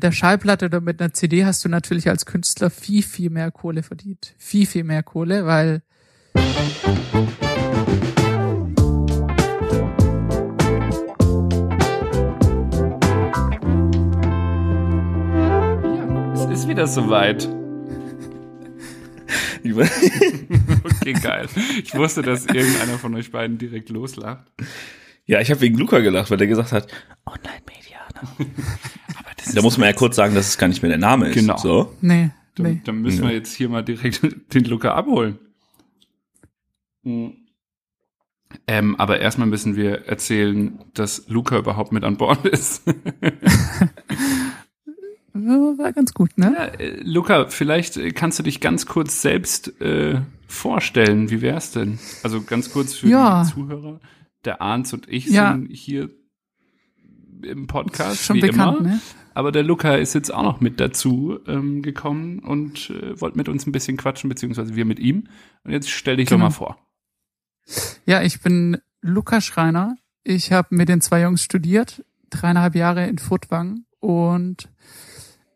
der Schallplatte oder mit einer CD hast du natürlich als Künstler viel, viel mehr Kohle verdient. Viel, viel mehr Kohle, weil Es ist wieder soweit. okay, geil. Ich wusste, dass irgendeiner von euch beiden direkt loslacht. Ja, ich habe wegen Luca gelacht, weil der gesagt hat, Online-Medianer. da muss man ja kurz sagen, dass es gar nicht mehr der Name ist. Genau. So. nee, Dann, nee. dann müssen wir jetzt hier mal direkt den Luca abholen. Ähm, aber erstmal müssen wir erzählen, dass Luca überhaupt mit an Bord ist. War ganz gut, ne? Ja, äh, Luca, vielleicht äh, kannst du dich ganz kurz selbst äh, vorstellen. Wie wär's denn? Also ganz kurz für Ja. die Zuhörer. Der Arndt und ich Ja. sind hier im Podcast, Schon wie bekannt, immer. ne? Aber der Luca ist jetzt auch noch mit dazu ähm, gekommen und äh, wollte mit uns ein bisschen quatschen, beziehungsweise wir mit ihm. Und jetzt stell dich Genau. doch mal vor. Ja, ich bin Luca Schreiner. Ich habe mit den zwei Jungs studiert, dreieinhalb Jahre in Furtwangen und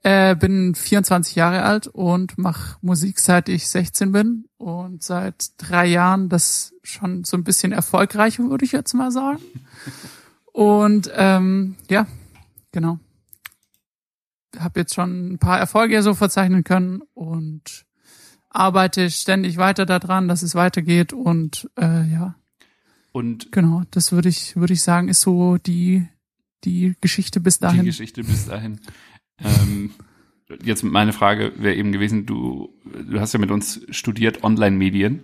äh, bin 24 Jahre alt und mache Musik seit ich 16 bin und seit drei Jahren das schon so ein bisschen erfolgreich, würde ich jetzt mal sagen. Und ähm, ja, genau. Habe jetzt schon ein paar Erfolge so verzeichnen können und arbeite ständig weiter daran, dass es weitergeht und äh, ja, Und genau, das würde ich würde ich sagen, ist so die die Geschichte bis die dahin. Geschichte bis dahin. ähm, jetzt meine Frage wäre eben gewesen, du, du hast ja mit uns studiert Online-Medien.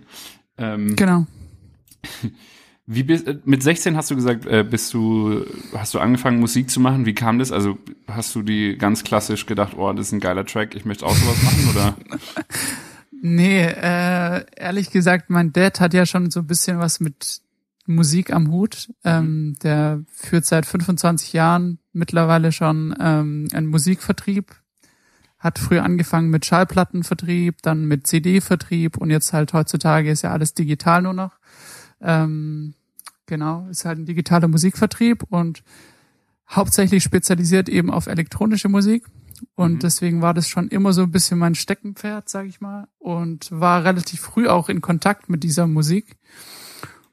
Ähm, Genau. Wie bist, äh, mit 16 hast du gesagt, äh, bist du, hast du angefangen Musik zu machen? Wie kam das? Also hast du die ganz klassisch gedacht, oh, das ist ein geiler Track, ich möchte auch sowas machen oder? Nee, äh, ehrlich gesagt, mein Dad hat ja schon so ein bisschen was mit Musik am Hut. Ähm, der führt seit 25 Jahren mittlerweile schon ähm, einen Musikvertrieb. Hat früher angefangen mit Schallplattenvertrieb, dann mit CD-Vertrieb und jetzt halt heutzutage ist ja alles digital nur noch. Ähm, genau, ist halt ein digitaler Musikvertrieb und hauptsächlich spezialisiert eben auf elektronische Musik. Und Mhm. deswegen war das schon immer so ein bisschen mein Steckenpferd, sag ich mal. Und war relativ früh auch in Kontakt mit dieser Musik.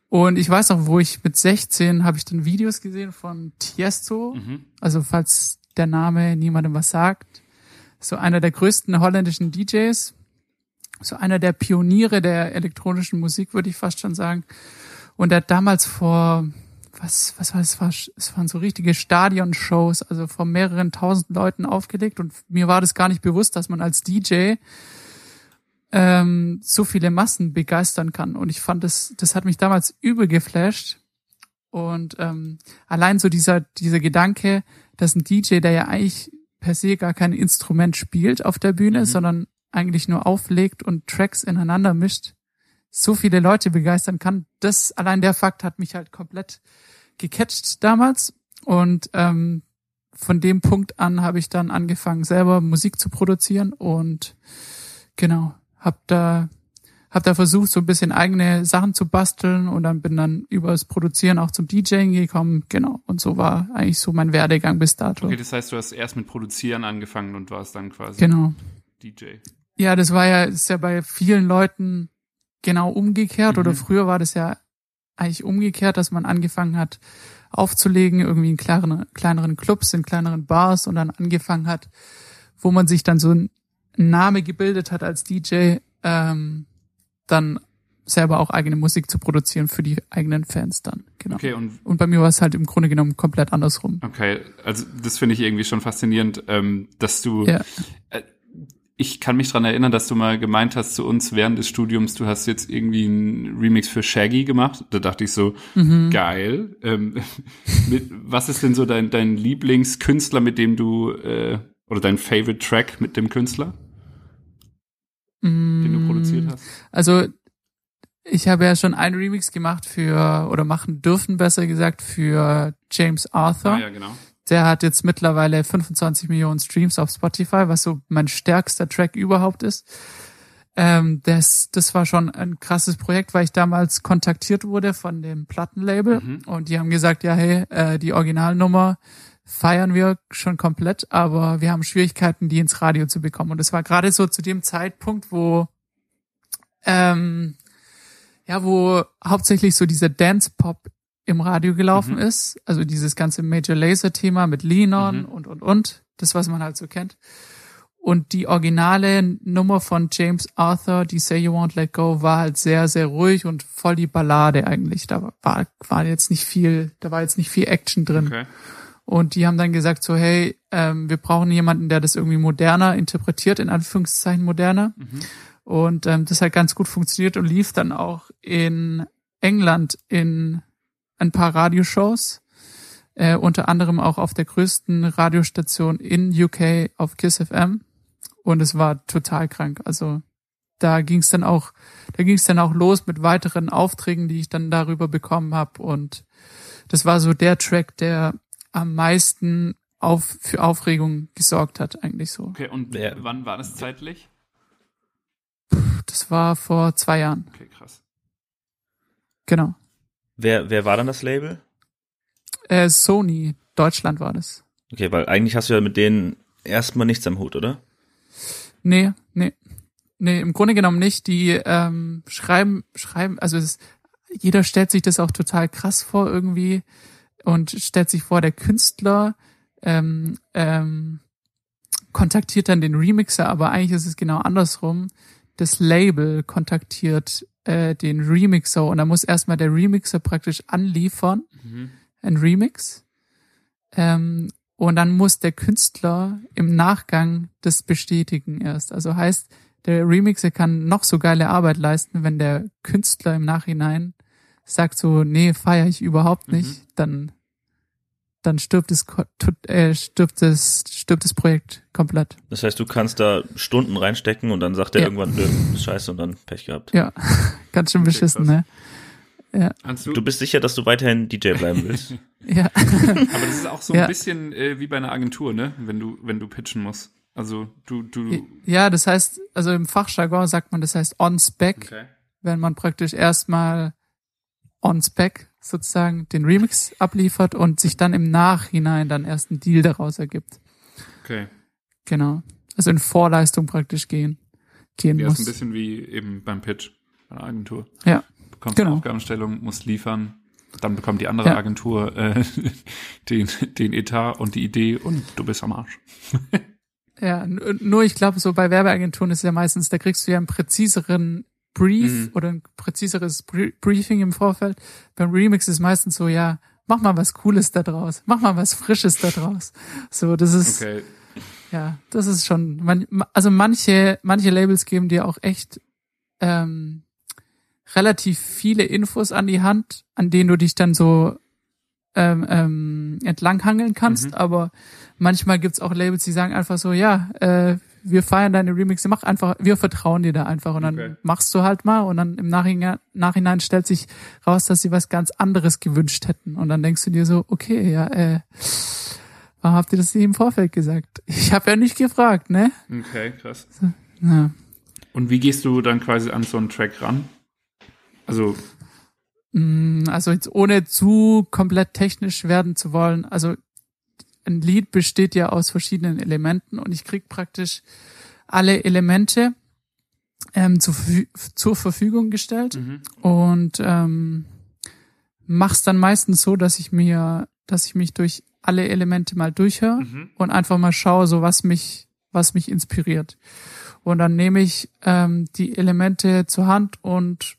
Und ich weiß noch, wo ich mit 16 habe ich dann Videos gesehen von Tiesto. Mhm. Also falls der Name niemandem was sagt. So einer der größten holländischen DJs. So einer der Pioniere der elektronischen Musik, würde ich fast schon sagen. Und er hat damals vor, was, was war es, war, es waren so richtige Stadionshows, also vor mehreren tausend Leuten aufgelegt. Und mir war das gar nicht bewusst, dass man als DJ ähm, so viele Massen begeistern kann. Und ich fand das, das hat mich damals übel geflasht. Und ähm, allein so dieser, dieser Gedanke, dass ein DJ, der ja eigentlich per se gar kein Instrument spielt auf der Bühne, Mhm. sondern eigentlich nur auflegt und Tracks ineinander mischt, so viele Leute begeistern kann. Das allein der Fakt hat mich halt komplett gecatcht damals. Und ähm, von dem Punkt an habe ich dann angefangen, selber Musik zu produzieren und genau, hab da hab da versucht, so ein bisschen eigene Sachen zu basteln und dann bin dann übers Produzieren auch zum DJing gekommen, genau. Und so war eigentlich so mein Werdegang bis dato. Okay, das heißt, du hast erst mit Produzieren angefangen und warst dann quasi Genau. DJ. Ja, das war ja, ist ja bei vielen Leuten genau umgekehrt oder Mhm. früher war das ja eigentlich umgekehrt, dass man angefangen hat aufzulegen, irgendwie in kleineren, kleineren Clubs, in kleineren Bars und dann angefangen hat, wo man sich dann so ein Name gebildet hat als DJ, ähm, dann selber auch eigene Musik zu produzieren für die eigenen Fans dann, genau. Okay, und Und bei mir war es halt im Grunde genommen komplett andersrum. okay, also das finde ich irgendwie schon faszinierend, ähm, dass du Ja. äh, ich kann mich dran erinnern, dass du mal gemeint hast zu uns während des Studiums, du hast jetzt irgendwie einen Remix für Shaggy gemacht. Da dachte ich so, Mhm. geil. Ähm, mit, was ist denn so dein, dein Lieblingskünstler, mit dem du, äh, oder dein Favorite Track mit dem Künstler, den du produziert hast? Also ich habe ja schon einen Remix gemacht für, oder machen dürfen, besser gesagt, für James Arthur. Ah, ja, genau. Der hat jetzt mittlerweile 25 Millionen Streams auf Spotify, was so mein stärkster Track überhaupt ist. Ähm, das, das war schon ein krasses Projekt, weil ich damals kontaktiert wurde von dem Plattenlabel Mhm. und die haben gesagt, ja, hey, äh, die Originalnummer feiern wir schon komplett, aber wir haben Schwierigkeiten, die ins Radio zu bekommen. Und es war gerade so zu dem Zeitpunkt, wo ähm, ja, wo hauptsächlich so dieser Dance Pop im Radio gelaufen Mhm. ist, also dieses ganze Major Laser Thema mit Lenon Mhm. und und und, das was man halt so kennt. Und die originale Nummer von James Arthur, die Say You Won't Let Go, war halt sehr, sehr ruhig und voll die Ballade eigentlich. Da war, war jetzt nicht viel, da war jetzt nicht viel Action drin. Okay. Und die haben dann gesagt so, hey, ähm, wir brauchen jemanden, der das irgendwie moderner interpretiert, in Anführungszeichen moderner. Mhm. Und ähm, das hat ganz gut funktioniert und lief dann auch in England in ein paar Radioshows, äh, unter anderem auch auf der größten Radiostation in UK auf Kiss FM. Und es war total krank. Also da ging es dann auch, da ging es dann auch los mit weiteren Aufträgen, die ich dann darüber bekommen habe. Und das war so der Track, der am meisten auf, für Aufregung gesorgt hat, eigentlich so. Okay, und Ja. wann war das zeitlich? Das war vor zwei Jahren, Okay, krass. genau. Wer, wer war dann das Label? Äh, Sony, Deutschland war das. Okay, weil eigentlich hast du ja mit denen erstmal nichts am Hut, oder? Nee, nee. Nee, im Grunde genommen nicht. Die ähm, schreiben, schreiben, also es, jeder stellt sich das auch total krass vor irgendwie und stellt sich vor, der Künstler ähm, ähm, kontaktiert dann den Remixer, aber eigentlich ist es genau andersrum. Das Label kontaktiert äh, den Remixer und da muss erstmal der Remixer praktisch anliefern, Mhm. ein Remix. Ähm, und dann muss der Künstler im Nachgang das bestätigen erst. Also heißt, der Remixer kann noch so geile Arbeit leisten, wenn der Künstler im Nachhinein sagt so, nee, feiere ich überhaupt nicht, Mhm. dann dann stirbt es äh, stirbt es stirbt das Projekt komplett. Das heißt, du kannst da Stunden reinstecken und dann sagt er Ja. irgendwann, nö, ist scheiße und dann Pech gehabt. Ja, ganz schön Okay, beschissen, krass. ne? Du, Du bist sicher, dass du weiterhin DJ bleiben willst? Ja, aber das ist auch so ein Ja. bisschen äh, wie bei einer Agentur, ne? Wenn du, wenn du pitchen musst. Also du, du. ja, das heißt, also im Fachjargon sagt man, das heißt on spec. Okay. wenn man praktisch erstmal on spec sozusagen den Remix abliefert und sich dann im Nachhinein dann erst ein Deal daraus ergibt. Okay. Genau. Also in Vorleistung praktisch gehen, gehen Ja, ist ein muss. bisschen wie eben beim Pitch bei einer Agentur. Ja, Du bekommst Genau. eine Aufgabenstellung, musst liefern, dann bekommt die andere Ja. Agentur äh, den, den Etat und die Idee und du bist am Arsch. ja. Nur ich glaube, so bei Werbeagenturen ist ja meistens, da kriegst du ja einen präziseren Brief Mhm. oder ein präziseres Brie- Briefing im Vorfeld. Beim Remix ist meistens so, ja, mach mal was Cooles da draus, mach mal was Frisches da draus. So, das ist, Okay. Ja, das ist schon, man, also manche, manche Labels geben dir auch echt ähm, relativ viele Infos an die Hand, an denen du dich dann so ähm, ähm, entlanghangeln kannst, Mhm. aber manchmal gibt's auch Labels, die sagen einfach so, ja, äh, wir feiern deine Remixe, mach einfach, wir vertrauen dir da einfach und dann Okay. machst du halt mal und dann im Nachhinein, Nachhinein stellt sich raus, dass sie was ganz anderes gewünscht hätten und dann denkst du dir so, okay, ja, äh, warum habt ihr das nicht im Vorfeld gesagt? Ich habe ja nicht gefragt, ne? Okay, krass. Ja. Und wie gehst du dann quasi an so einen Track ran? Also, Mm, Also jetzt ohne zu komplett technisch werden zu wollen. Also ein Lied besteht ja aus verschiedenen Elementen und ich krieg praktisch alle Elemente ähm, zur, zur Verfügung gestellt mhm. und ähm, mach's dann meistens so, dass ich mir, dass ich mich durch alle Elemente mal durchhöre Mhm. und einfach mal schaue, so was mich, was mich inspiriert. Und dann nehme ich ähm, die Elemente zur Hand und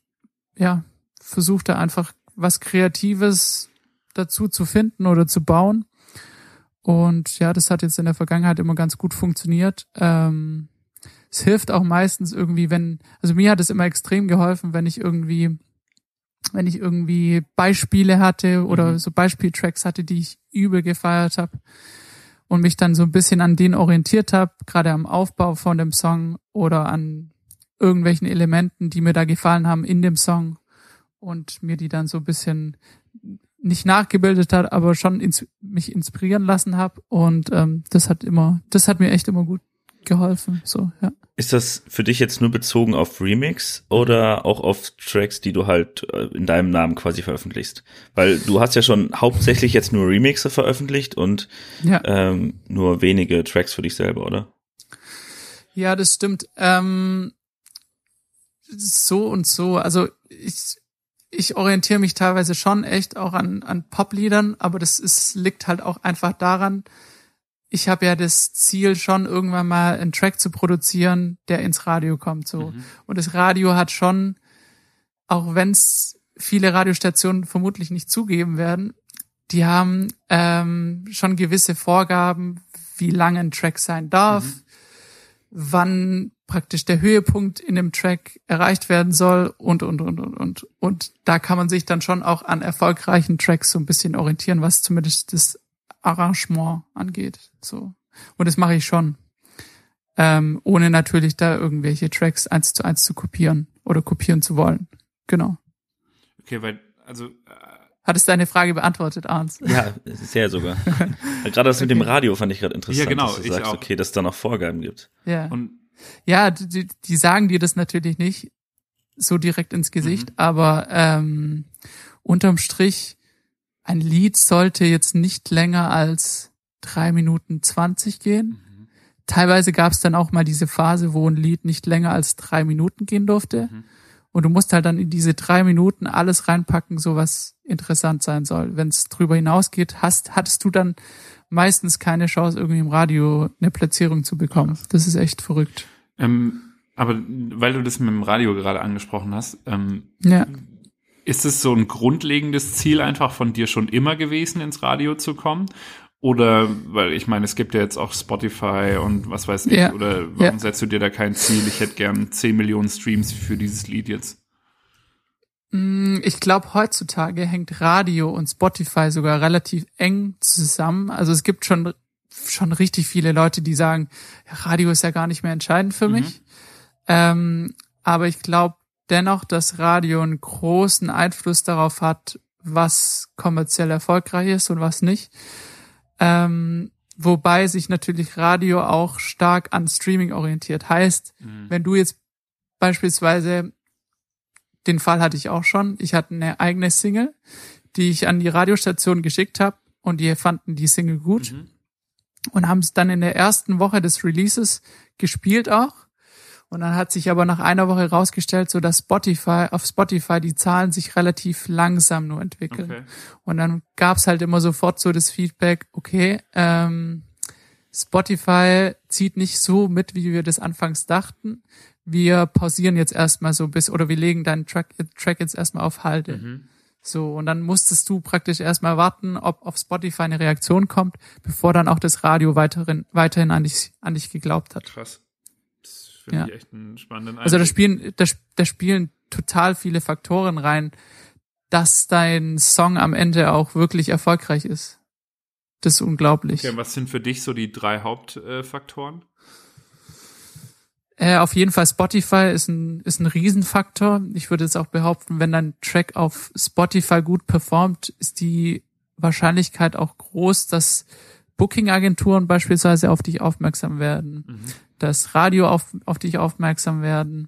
ja, versuche da einfach was Kreatives dazu zu finden oder zu bauen. Und ja, das hat jetzt in der Vergangenheit immer ganz gut funktioniert. Ähm, es hilft auch meistens irgendwie, wenn, also mir hat es immer extrem geholfen, wenn ich irgendwie, wenn ich irgendwie Beispiele hatte oder Mhm. so Beispieltracks hatte, die ich übel gefeiert habe und mich dann so ein bisschen an denen orientiert habe, gerade am Aufbau von dem Song oder an irgendwelchen Elementen, die mir da gefallen haben in dem Song und mir die dann so ein bisschen nicht nachgebildet hat, aber schon ins, mich inspirieren lassen habe und ähm, das hat immer, das hat mir echt immer gut geholfen. So, ja. Ist das für dich jetzt nur bezogen auf Remix oder auch auf Tracks, die du halt äh, in deinem Namen quasi veröffentlichst? Weil du hast ja schon hauptsächlich jetzt nur Remixe veröffentlicht und Ja. ähm, nur wenige Tracks für dich selber, oder? Ja, das stimmt. Ähm, so und so. Also ich, ich orientiere mich teilweise schon echt auch an, an Popliedern, aber das ist, liegt halt auch einfach daran, ich habe ja das Ziel, schon irgendwann mal einen Track zu produzieren, der ins Radio kommt. So. Und das Radio hat schon, auch wenn es viele Radiostationen vermutlich nicht zugeben werden, die haben ähm, schon gewisse Vorgaben, wie lange ein Track sein darf, wann praktisch der Höhepunkt in dem Track erreicht werden soll und, und, und, und, und. Und da kann man sich dann schon auch an erfolgreichen Tracks so ein bisschen orientieren, was zumindest das Arrangement angeht. So. Und das mache ich schon. Ähm, ohne natürlich da irgendwelche Tracks eins zu eins zu kopieren oder kopieren zu wollen. Genau. Okay, weil, also, äh, Hattest du deine Frage beantwortet, Arns? Ja, sehr sogar. gerade das mit dem Radio fand ich gerade interessant, Ja, genau, dass du ich sagst, auch. okay, dass es da noch Vorgaben gibt. Ja. und Ja, die, die sagen dir das natürlich nicht so direkt ins Gesicht, aber ähm, unterm Strich, ein Lied sollte jetzt nicht länger als drei Minuten zwanzig gehen. Teilweise gab es dann auch mal diese Phase, wo ein Lied nicht länger als drei Minuten gehen durfte. Und du musst halt dann in diese drei Minuten alles reinpacken, so was interessant sein soll. Wenn es drüber hinausgeht, hast, hattest du dann meistens keine Chance, irgendwie im Radio eine Platzierung zu bekommen. Das ist echt verrückt. Ähm, aber weil du das mit dem Radio gerade angesprochen hast, ähm, Ja. ist es so ein grundlegendes Ziel einfach von dir schon immer gewesen, ins Radio zu kommen? Oder, weil ich meine, es gibt ja jetzt auch Spotify und was weiß ich, Ja. oder warum Ja. setzt du dir da kein Ziel? Ich hätte gern 10 Millionen Streams für dieses Lied jetzt. Mm, Ich glaube, heutzutage hängt Radio und Spotify sogar relativ eng zusammen. Also es gibt schon, schon richtig viele Leute, die sagen, Radio ist ja gar nicht mehr entscheidend für mich. Ähm, aber ich glaube dennoch, dass Radio einen großen Einfluss darauf hat, was kommerziell erfolgreich ist und was nicht. Ähm, wobei sich natürlich Radio auch stark an Streaming orientiert. Heißt, wenn du jetzt beispielsweise den Fall hatte ich auch schon. Ich hatte eine eigene Single, die ich an die Radiostation geschickt habe und die fanden die Single gut und haben es dann in der ersten Woche des Releases gespielt auch. Und dann hat sich aber nach einer Woche rausgestellt, so dass Spotify, auf Spotify die Zahlen sich relativ langsam nur entwickeln. Okay. Und dann gab's halt immer sofort so das Feedback, okay, ähm, Spotify zieht nicht so mit, wie wir das anfangs dachten. Wir pausieren jetzt erstmal so bis, oder wir legen deinen Track, Track jetzt erstmal auf Halde. So, und dann musstest du praktisch erstmal warten, ob auf Spotify eine Reaktion kommt, bevor dann auch das Radio weiterhin, weiterhin an dich, an dich geglaubt hat. Krass. Das finde Ja. ich echt einen spannenden Also da Einblick. spielen, da, da spielen total viele Faktoren rein, dass dein Song am Ende auch wirklich erfolgreich ist. Das ist unglaublich. Okay, was sind für dich so die drei Hauptfaktoren? Äh, auf jeden Fall Spotify ist ein, ist ein Riesenfaktor. Ich würde jetzt auch behaupten, wenn dein Track auf Spotify gut performt, ist die Wahrscheinlichkeit auch groß, dass Booking-Agenturen beispielsweise auf dich aufmerksam werden, dass Radio auf, auf dich aufmerksam werden.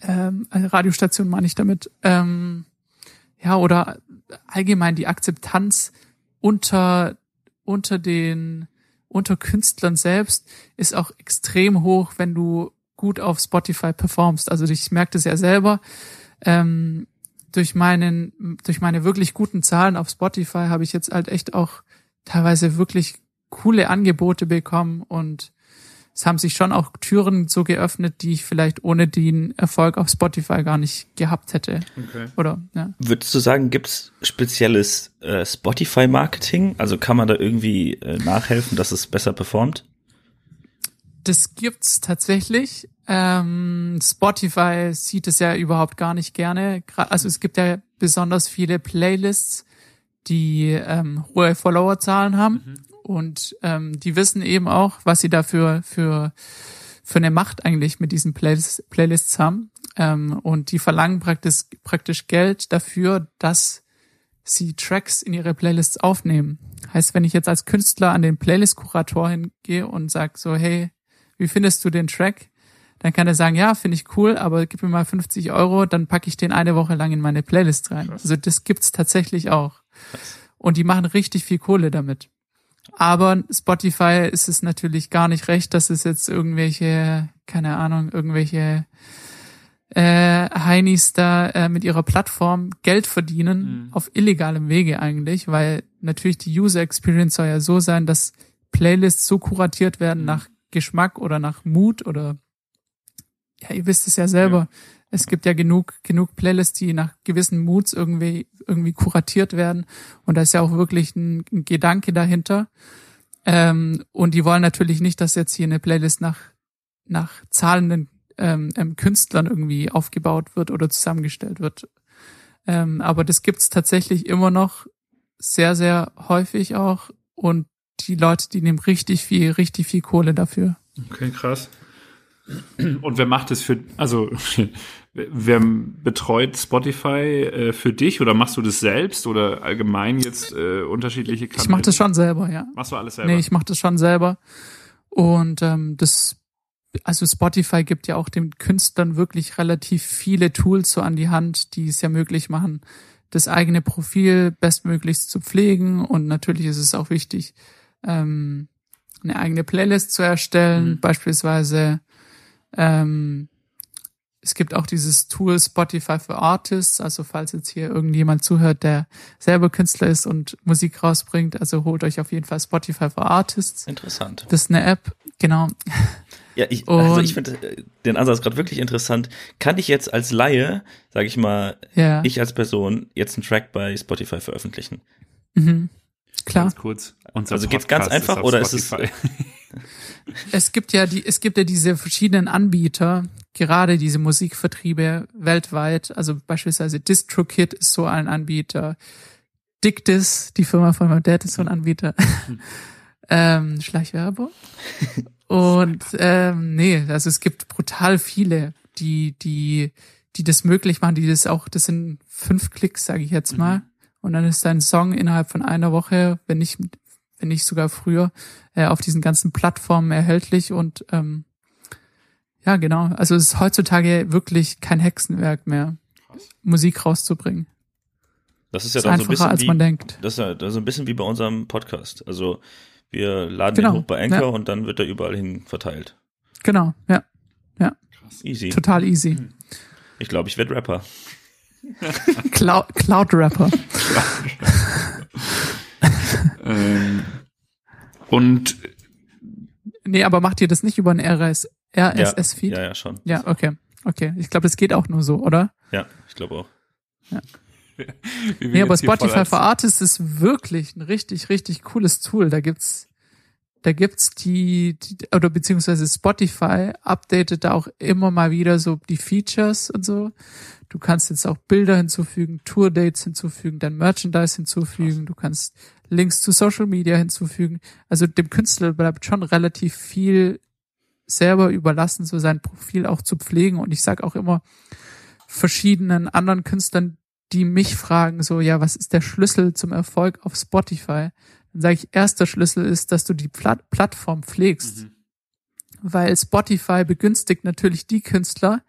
Ähm, also Radiostation meine ich damit. Ähm, ja, oder allgemein die Akzeptanz unter, unter den, unter Künstlern selbst ist auch extrem hoch, wenn du gut auf Spotify performst. Also ich merke das ja selber. Ähm, durch meinen, durch meine wirklich guten Zahlen auf Spotify habe ich jetzt halt echt auch teilweise wirklich coole Angebote bekommen und es haben sich schon auch Türen so geöffnet, die ich vielleicht ohne den Erfolg auf Spotify gar nicht gehabt hätte. Okay. Oder, ja. Würdest du sagen, gibt's spezielles äh, Spotify-Marketing? Also kann man da irgendwie äh, nachhelfen, dass es besser performt? Das gibt's tatsächlich. Ähm, Spotify sieht es ja überhaupt gar nicht gerne. Also es gibt ja besonders viele Playlists, die ähm, hohe Followerzahlen haben und ähm, die wissen eben auch, was sie dafür für für eine Macht eigentlich mit diesen Playlists, Playlists haben. Ähm, und die verlangen praktisch praktisch Geld dafür, dass sie Tracks in ihre Playlists aufnehmen. Heißt, wenn ich jetzt als Künstler an den Playlist-Kurator hingehe und sage so, hey, wie findest du den Track? Dann kann er sagen, ja, finde ich cool, aber gib mir mal 50 Euro, dann packe ich den eine Woche lang in meine Playlist rein. Krass. Also das gibt's tatsächlich auch. Und die machen richtig viel Kohle damit. Aber Spotify ist es natürlich gar nicht recht, dass es jetzt irgendwelche, keine Ahnung, irgendwelche äh, Heinis da äh, mit ihrer Plattform Geld verdienen, Mhm. auf illegalem Wege eigentlich, weil natürlich die User Experience soll ja so sein, dass Playlists so kuratiert werden Mhm. nach Geschmack oder nach Mut oder ja, ihr wisst es ja selber. Es gibt ja genug, genug Playlists, die nach gewissen Moods irgendwie, irgendwie kuratiert werden. Und da ist ja auch wirklich ein, ein Gedanke dahinter. Ähm, und die wollen natürlich nicht, dass jetzt hier eine Playlist nach, nach zahlenden ähm, ähm, Künstlern irgendwie aufgebaut wird oder zusammengestellt wird. Ähm, aber das gibt's tatsächlich immer noch sehr, sehr häufig auch. Und die Leute, die nehmen richtig viel, richtig viel Kohle dafür. Okay, krass. Und wer macht es für, also wer betreut Spotify äh, für dich oder machst du das selbst oder allgemein jetzt äh, unterschiedliche Kanäle? Ich mache das schon selber, ja. Machst du alles selber? Nee, ich mache das schon selber. Und ähm, das, also Spotify gibt ja auch den Künstlern wirklich relativ viele Tools so an die Hand, die es ja möglich machen, das eigene Profil bestmöglichst zu pflegen. Und natürlich ist es auch wichtig, ähm, eine eigene Playlist zu erstellen, Mhm. beispielsweise. Ähm, es gibt auch dieses Tool Spotify für Artists, also falls jetzt hier irgendjemand zuhört, der selber Künstler ist und Musik rausbringt, also holt euch auf jeden Fall Spotify für Artists. Interessant. Das ist eine App, genau. Ja, ich, also ich finde äh, den Ansatz gerade wirklich interessant. Kann ich jetzt als Laie, sage ich mal, Ja, ich als Person jetzt einen Track bei Spotify veröffentlichen? mhm. klar. Ganz kurz. Unser Also geht's ganz Podcast einfach auf oder ist es- Spotify. Es gibt ja die, es gibt ja diese verschiedenen Anbieter, gerade diese Musikvertriebe weltweit. Also beispielsweise DistroKid ist so ein Anbieter. Dictis, die Firma von meinem Dad ist so ein Anbieter. ähm, Schleichwerbung. Und ähm, nee, also es gibt brutal viele, die, die, die das möglich machen, die das auch, das sind fünf Klicks, sage ich jetzt mal. Und dann ist dein Song innerhalb von einer Woche, wenn nicht, wenn nicht sogar früher, äh, auf diesen ganzen Plattformen erhältlich und ähm, ja, genau. Also es ist heutzutage wirklich kein Hexenwerk mehr, Musik rauszubringen. Das ist ja ist dann so ein einfacher, bisschen als wie, man denkt. Das ist ja das ist ein bisschen wie bei unserem Podcast. Also wir laden Genau, den hoch bei Anchor ja. und dann wird er überall hin verteilt. Genau, ja, Easy. total easy. Ich glaube, ich werde Rapper. Cloud, Cloud Rapper. ähm, und Nee, aber macht ihr das nicht über einen RS, RSS-Feed? Ja, ja, schon. Ja, okay. Okay. Ich glaube, das geht auch nur so, oder? Ja, ich glaube auch. wie wir Nee, aber Spotify for Artists ist wirklich ein richtig, richtig cooles Tool. Da gibt's, da gibt's die, die oder beziehungsweise Spotify updatet da auch immer mal wieder so die Features und so. Du kannst jetzt auch Bilder hinzufügen, Tourdates hinzufügen, dann Merchandise hinzufügen. Du kannst Links zu Social Media hinzufügen. Also dem Künstler bleibt schon relativ viel selber überlassen, so sein Profil auch zu pflegen. Und ich sage auch immer verschiedenen anderen Künstlern, die mich fragen, so, ja, was ist der Schlüssel zum Erfolg auf Spotify? Dann sage ich, erster Schlüssel ist, dass du die Plat Plattform pflegst. Mhm. Weil Spotify begünstigt natürlich die Künstler,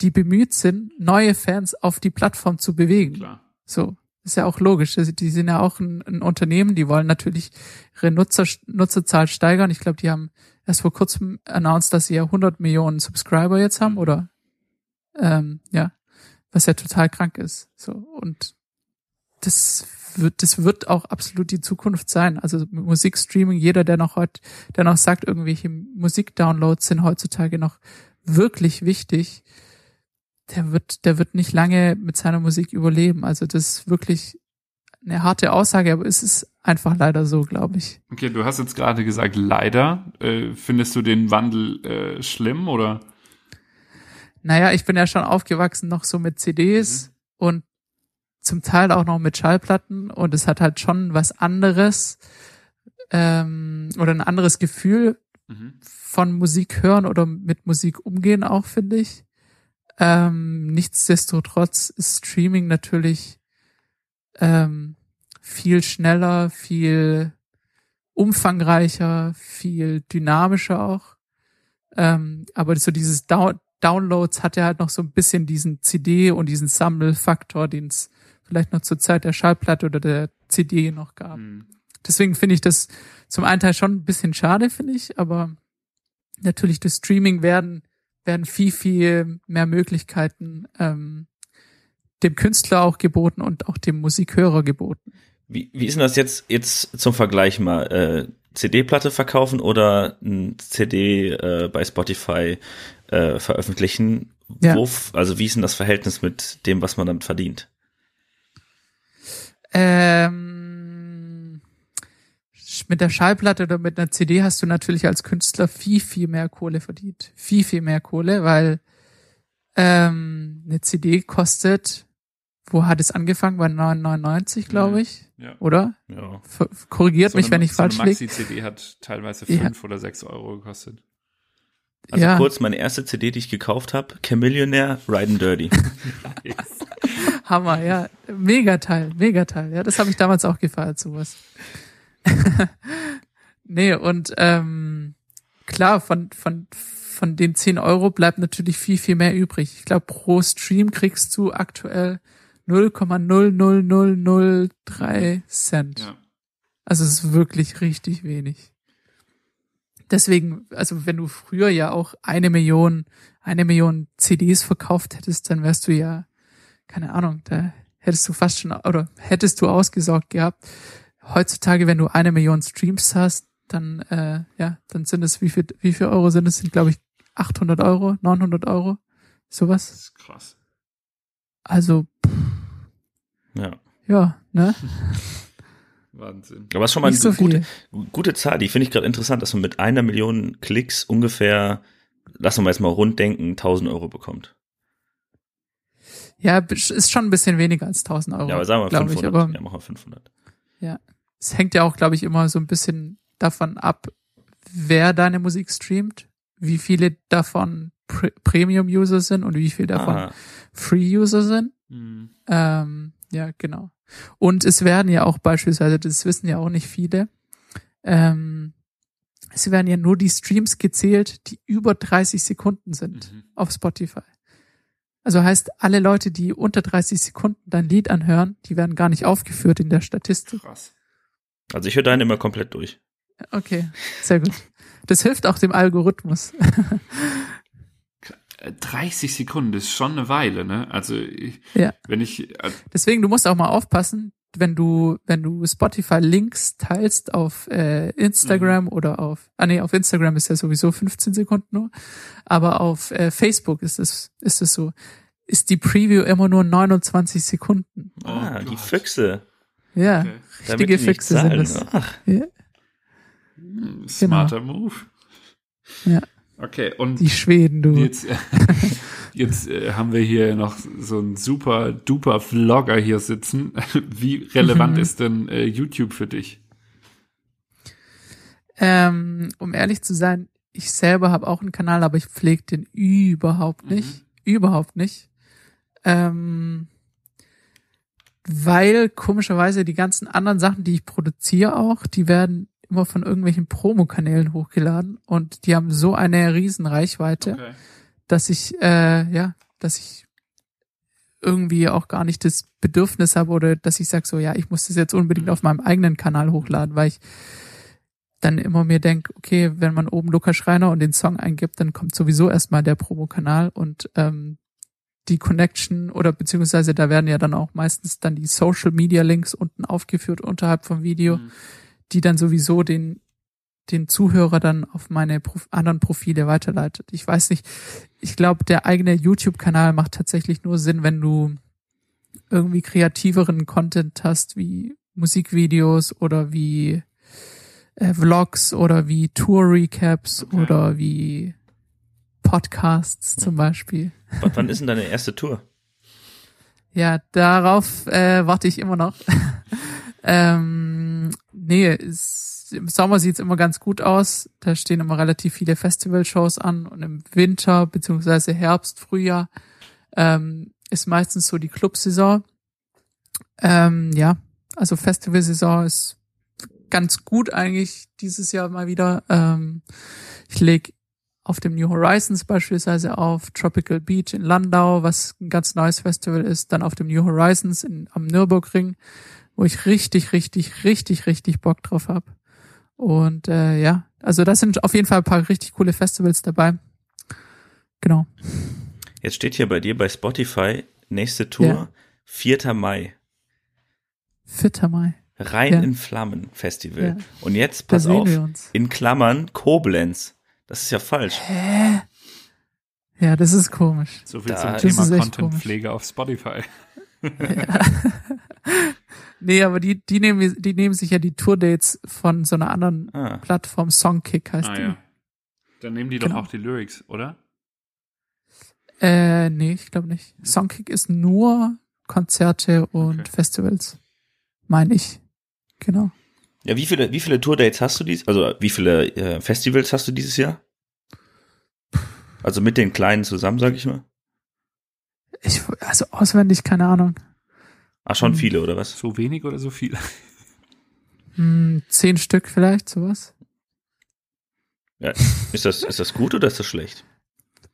die bemüht sind, neue Fans auf die Plattform zu bewegen. Klar. So, ist ja auch logisch. Die sind ja auch ein, ein Unternehmen, die wollen natürlich ihre Nutzer, Nutzerzahl steigern. Ich glaube, die haben erst vor kurzem announced, dass sie ja 100 Millionen Subscriber jetzt haben, oder? Ähm, ja, was ja total krank ist. So und das wird, das wird auch absolut die Zukunft sein. Also Musikstreaming, jeder, der noch heute, der noch sagt, irgendwelche Musikdownloads sind heutzutage noch wirklich wichtig, der wird, der wird nicht lange mit seiner Musik überleben. Also das ist wirklich eine harte Aussage, aber es ist einfach leider so, glaube ich. Okay, du hast jetzt gerade gesagt, leider. Äh, findest du den Wandel äh, schlimm oder? Naja, ich bin ja schon aufgewachsen noch so mit CDs und zum Teil auch noch mit Schallplatten und es hat halt schon was anderes ähm, oder ein anderes Gefühl Mhm. von Musik hören oder mit Musik umgehen auch, finde ich. Ähm, nichtsdestotrotz ist Streaming natürlich ähm, viel schneller, viel umfangreicher, viel dynamischer auch. Ähm, aber so dieses Down Downloads hat ja halt noch so ein bisschen diesen CD und diesen Sammelfaktor, den es vielleicht noch zur Zeit der Schallplatte oder der CD noch gab. Mhm. Deswegen finde ich das zum einen Teil schon ein bisschen schade, finde ich, aber natürlich durch Streaming werden, werden viel, viel mehr Möglichkeiten ähm, dem Künstler auch geboten und auch dem Musikhörer geboten. Wie, wie ist denn das jetzt, jetzt zum Vergleich mal? Äh, CD-Platte verkaufen oder ein CD äh, bei Spotify äh, veröffentlichen? Ja. Wo, also wie ist denn das Verhältnis mit dem, was man damit verdient? Ähm, mit der Schallplatte oder mit einer CD hast du natürlich als Künstler viel, viel mehr Kohle verdient. Viel, viel mehr Kohle, weil ähm, eine CD kostet, wo hat es angefangen? Bei 9,99, glaube ich, Ja. oder? Ja. Korrigiert So mich, eine- wenn ich so falsch eine liege. Maxi-CD hat teilweise Ja. fünf oder sechs Euro gekostet. Also Ja. kurz, meine erste CD, die ich gekauft habe, Chamillionaire, Riding Dirty. Hammer, ja. Mega Teil, mega Teil. Ja, das habe ich damals auch gefeiert, sowas. nee, und ähm, klar, von, von, von den 10 Euro bleibt natürlich viel, viel mehr übrig. Ich glaube, pro Stream kriegst du aktuell 0,00003 Cent. Ja. Also es ist wirklich richtig wenig. Deswegen, also wenn du früher ja auch eine Million, eine Million CDs verkauft hättest, dann wärst du ja, keine Ahnung, da hättest du fast schon, oder hättest du ausgesorgt gehabt. Heutzutage, wenn du eine Million Streams hast, dann, äh, ja, dann sind es, wie viel, wie viel Euro sind es? Sind, glaube ich, 800 Euro, 900 Euro, sowas. Das ist krass. Also, Ja. ja, ne? Wahnsinn. Aber das ist schon mal Nicht eine so gute, gute Zahl, die finde ich gerade interessant, dass man mit einer Million Klicks ungefähr, lassen wir jetzt mal rund denken, 1000 Euro bekommt. Ja, ist schon ein bisschen weniger als 1000 Euro. ja, aber sagen wir glaub 500. Ich, aber ja, machen wir 500. es hängt ja auch, glaube ich, immer so ein bisschen davon ab, wer deine Musik streamt, wie viele davon Pre Premium-User sind und wie viele davon Ah, Free-User sind. Mhm. Ähm, ja, genau. Und es werden ja auch beispielsweise, das wissen ja auch nicht viele, ähm, es werden ja nur die Streams gezählt, die über 30 Sekunden sind Mhm. auf Spotify. Also heißt, alle Leute, die unter 30 Sekunden dein Lied anhören, die werden gar nicht aufgeführt in der Statistik. Krass. also ich höre deinen immer komplett durch. Okay, sehr gut. Das hilft auch dem Algorithmus. Äh, 30 Sekunden, das ist schon eine Weile, ne? Also, ich, Ja. wenn ich, äh, Deswegen, du musst auch mal aufpassen, wenn du, wenn du Spotify-Links teilst auf äh, Instagram oder auf, ah nee, auf Instagram ist ja sowieso 15 Sekunden nur, aber auf äh, Facebook ist es, ist es so, ist die Preview immer nur 29 Sekunden. Oh ah, die Gott. Füchse. Ja, Okay. Richtige die Füchse sind das. Ach, Ja, smarter Move. Ja. Okay, und die Schweden, du. jetzt, jetzt äh, haben wir hier noch so einen super duper Vlogger hier sitzen. Wie relevant Mhm. ist denn äh, YouTube für dich? Ähm, um ehrlich zu sein, ich selber habe auch einen Kanal, aber ich pflege den überhaupt nicht. Überhaupt nicht. Ähm, weil komischerweise die ganzen anderen Sachen, die ich produziere auch, die werden immer von irgendwelchen Promokanälen hochgeladen und die haben so eine riesen Reichweite, Okay. Dass ich, äh, ja, dass ich irgendwie auch gar nicht das Bedürfnis habe oder dass ich sage so, ja, ich muss das jetzt unbedingt auf meinem eigenen Kanal hochladen, weil ich dann immer mir denke, okay, wenn man oben Lukas Schreiner und den Song eingibt, dann kommt sowieso erstmal der Promokanal und ähm, die Connection oder beziehungsweise da werden ja dann auch meistens dann die Social Media Links unten aufgeführt unterhalb vom Video, Mhm. die dann sowieso den den Zuhörer dann auf meine Prof anderen Profile weiterleitet. Ich weiß nicht, ich glaube, der eigene YouTube-Kanal macht tatsächlich nur Sinn, wenn du irgendwie kreativeren Content hast, wie Musikvideos oder wie äh, Vlogs oder wie Tour-Recaps Okay. oder wie Podcasts zum Beispiel. w- wann ist denn deine erste Tour? Ja, darauf äh, warte ich immer noch. Ähm, nee, es, im Sommer sieht's immer ganz gut aus. Da stehen immer relativ viele Festivalshows an und im Winter beziehungsweise Herbst, Frühjahr ähm, ist meistens so die Clubsaison. Ähm, ja, also Festivalsaison ist ganz gut eigentlich dieses Jahr mal wieder. Ähm, ich leg auf dem New Horizons beispielsweise auf Tropical Beach in Landau, was ein ganz neues Festival ist, dann auf dem New Horizons in, am Nürburgring, wo ich richtig, richtig, richtig, richtig Bock drauf hab. Und äh, ja, also das sind auf jeden Fall ein paar richtig coole Festivals dabei. Genau. Jetzt steht hier bei dir bei Spotify nächste Tour Ja. 4. Mai. 4. Mai. Rein Ja. in Flammen Festival. Ja. Und jetzt, pass auf, in Klammern Koblenz. Das ist ja falsch. Hä? Ja, das ist komisch. So viel Da- zum Thema Contentpflege auf Spotify. Nee, aber die, die nehmen, die nehmen sich ja die Tourdates von so einer anderen Ah. Plattform, Songkick heißt Ah die. ja. Dann nehmen die Genau. doch auch die Lyrics, oder? Äh, nee, ich glaube nicht. Songkick ist nur Konzerte und Okay. Festivals. Meine ich. Genau. Ja, wie viele, wie viele Tourdates hast du dies, also wie viele äh, Festivals hast du dieses Jahr? Also mit den kleinen zusammen, sag ich mal. Ich, also auswendig, keine Ahnung. Ah, schon Hm. viele, oder was? So wenig oder so viel? Hm, zehn Stück vielleicht, sowas. Ja. Ist das, ist das gut oder ist das schlecht?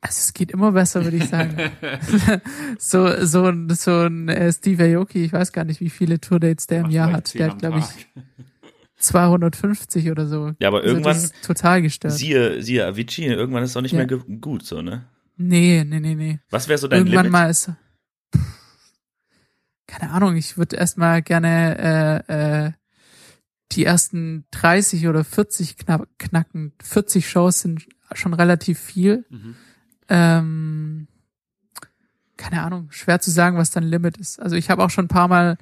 Also es geht immer besser, würde ich sagen. so, so, ein- so ein äh, Steve Aoki, ich weiß gar nicht, wie viele Tourdates der im Macht Jahr hat. Der hat, glaube ich, Tag. 250 oder so. Ja, aber Also irgendwann, das ist total gestört. siehe, siehe Avicii, irgendwann ist es auch nicht Ja. mehr gut, so, ne? nee, nee, nee, nee. Was wäre so dein Irgendwann Limit? mal ist. Keine Ahnung, ich würde erstmal gerne äh, äh, die ersten 30 oder 40 knapp, knacken. 40 Shows sind schon relativ viel. Mhm. Ähm, keine Ahnung, schwer zu sagen, was dann Limit ist. Also ich habe auch schon ein paar Mal